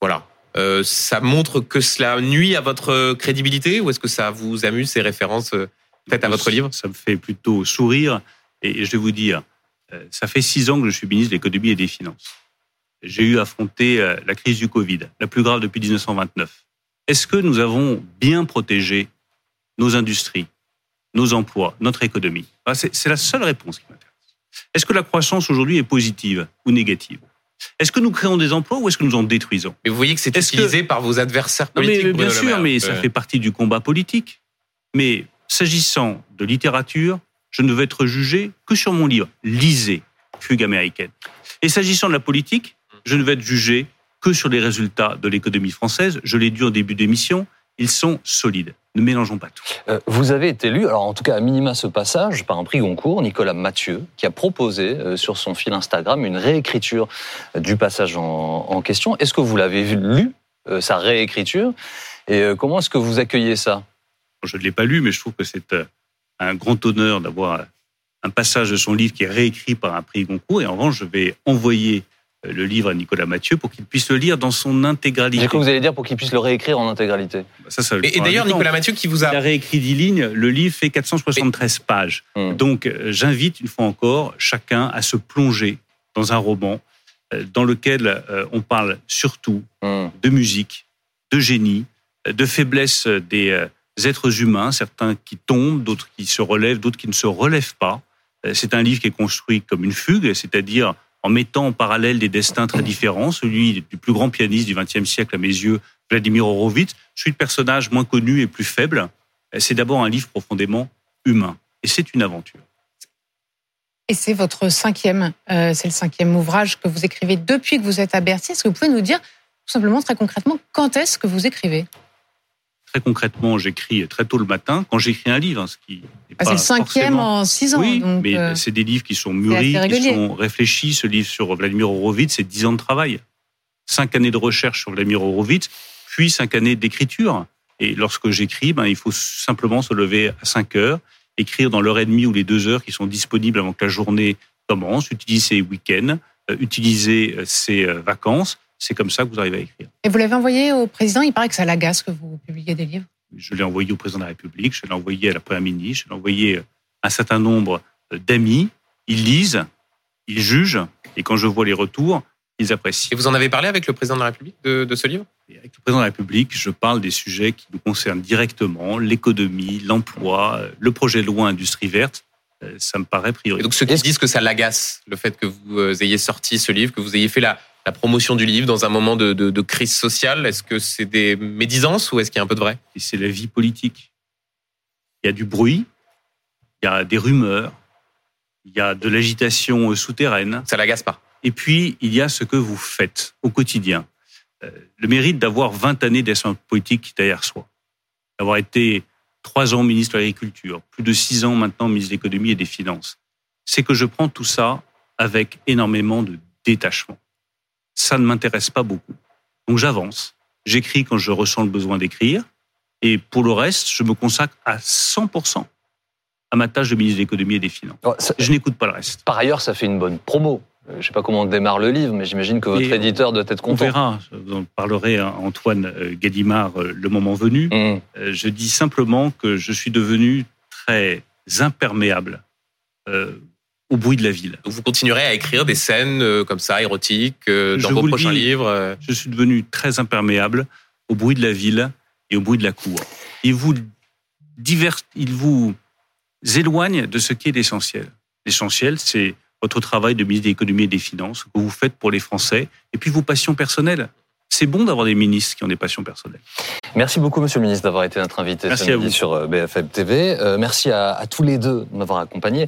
Voilà. Euh, ça montre que cela nuit à votre crédibilité ou est-ce que ça vous amuse ces références faites à votre livre Ça me fait plutôt sourire et je vais vous dire, euh, ça fait six ans que je suis ministre de l'économie et des finances j'ai eu à affronter euh, la crise du Covid, la plus grave depuis 1929. Est-ce que nous avons bien protégé nos industries, nos emplois, notre économie? Ah, C'est la seule réponse qui m'intéresse. Est-ce que la croissance aujourd'hui est positive ou négative? Est-ce que nous créons des emplois ou est-ce que nous en détruisons? Mais vous voyez que c'est utilisé par vos adversaires politiques. mais, bien sûr, mais ça fait partie du combat politique. Mais s'agissant de littérature, je ne veux être jugé que sur mon livre. Lisez Fugue américaine. Et s'agissant de la politique, je ne vais être jugé que sur les résultats de l'économie française. Je l'ai dit en début d'émission, ils sont solides. Ne mélangeons pas tout. Euh, vous avez été lu, alors en tout cas à minima ce passage, par un prix Goncourt, Nicolas Mathieu, qui a proposé euh, sur son fil Instagram une réécriture du passage en, question. Est-ce que vous l'avez lu, euh, sa réécriture? Et comment est-ce que vous accueillez ça? Je ne l'ai pas lu, mais je trouve que c'est un grand honneur d'avoir un passage de son livre qui est réécrit par un prix Goncourt. Et en revanche, je vais envoyer euh, le livre à Nicolas Mathieu pour qu'il puisse le lire dans son intégralité. J'ai que vous allez dire pour qu'il puisse le réécrire en intégralité. Bah, ça, ça et, d'ailleurs, Nicolas Mathieu qui vous a... Il a réécrit 10 lignes, le livre fait 473 pages. Hmm. Donc euh, j'invite une fois encore chacun à se plonger dans un roman euh, dans lequel on parle surtout hmm. de musique, de génie, de faiblesse des êtres humains, certains qui tombent, d'autres qui se relèvent, d'autres qui ne se relèvent pas. C'est un livre qui est construit comme une fugue, c'est-à-dire en mettant en parallèle des destins très différents, celui du plus grand pianiste du XXe siècle à mes yeux, Vladimir Horowitz, celui de personnage moins connu et plus faible. C'est d'abord un livre profondément humain, et c'est une aventure. Et c'est votre cinquième, euh, c'est le cinquième ouvrage que vous écrivez depuis que vous êtes à Berthier. Est-ce que vous pouvez nous dire, tout simplement, très concrètement, quand est-ce que vous écrivez? Très concrètement, j'écris très tôt le matin quand j'écris un livre, hein, ce qui ah, C'est le cinquième en six ans. Oui, mais euh, c'est des livres qui sont mûris, qui sont réfléchis. Ce livre sur Vladimir Horowitz, c'est dix ans de travail, cinq années de recherche sur Vladimir Horowitz, puis cinq années d'écriture. Et lorsque j'écris, ben, il faut simplement se lever à 5 heures, écrire dans l'heure et demie ou les deux heures qui sont disponibles avant que la journée commence, utiliser ses week-ends, euh, utiliser euh, ses vacances c'est comme ça que vous arrivez à écrire. Et vous l'avez envoyé au président Il paraît que ça l'agace que vous publiez des livres. Je l'ai envoyé au président de la République, je l'ai envoyé à la première ministre, je l'ai envoyé à un certain nombre d'amis. Ils lisent, ils jugent, et quand je vois les retours, ils apprécient. Et vous en avez parlé avec le président de la République de, ce livre? Avec le président de la République, je parle des sujets qui nous concernent directement, l'économie, l'emploi, le projet de loi industrie verte. Euh, ça me paraît prioritaire. Et donc ceux qui disent que ça l'agace, le fait que vous euh, ayez sorti ce livre, que vous ayez fait la, la promotion du livre dans un moment de, crise sociale Est-ce que c'est des médisances ou est-ce qu'il y a un peu de vrai? C'est la vie politique. Il y a du bruit, il y a des rumeurs, il y a de l'agitation souterraine. Ça l'agace pas. Et puis, il y a ce que vous faites au quotidien. Euh, le mérite d'avoir 20 années d'action politique derrière soi. D'avoir été trois ans ministre de l'Agriculture, plus de six ans maintenant ministre de l'Économie et des Finances. C'est que je prends tout ça avec énormément de détachement ça ne m'intéresse pas beaucoup. Donc j'avance, j'écris quand je ressens le besoin d'écrire, et pour le reste, je me consacre à 100% à ma tâche de ministre de l'économie et des finances. je n'écoute pas le reste. Par ailleurs, ça fait une bonne promo. Euh, je ne sais pas comment on démarre le livre, mais j'imagine que votre éditeur doit être content. On verra. Vous en parlerez à Antoine euh, Gadimard euh, le moment venu. Mmh. Je dis simplement que je suis devenu très imperméable au bruit de la ville. Donc vous continuerez à écrire des scènes euh, comme ça, érotiques, euh, dans vos prochains livres euh Je suis devenu très imperméable au bruit de la ville et au bruit de la cour. Il vous, divers, il vous éloigne de ce qui est l'essentiel. L'essentiel, c'est votre travail de ministre de l'économie et des finances, que vous faites pour les Français, et puis vos passions personnelles. C'est bon d'avoir des ministres qui ont des passions personnelles. Merci beaucoup, Monsieur le Ministre, d'avoir été notre invité Merci ce midi sur BFM TV. Euh, merci à, à tous les deux de m'avoir accompagné.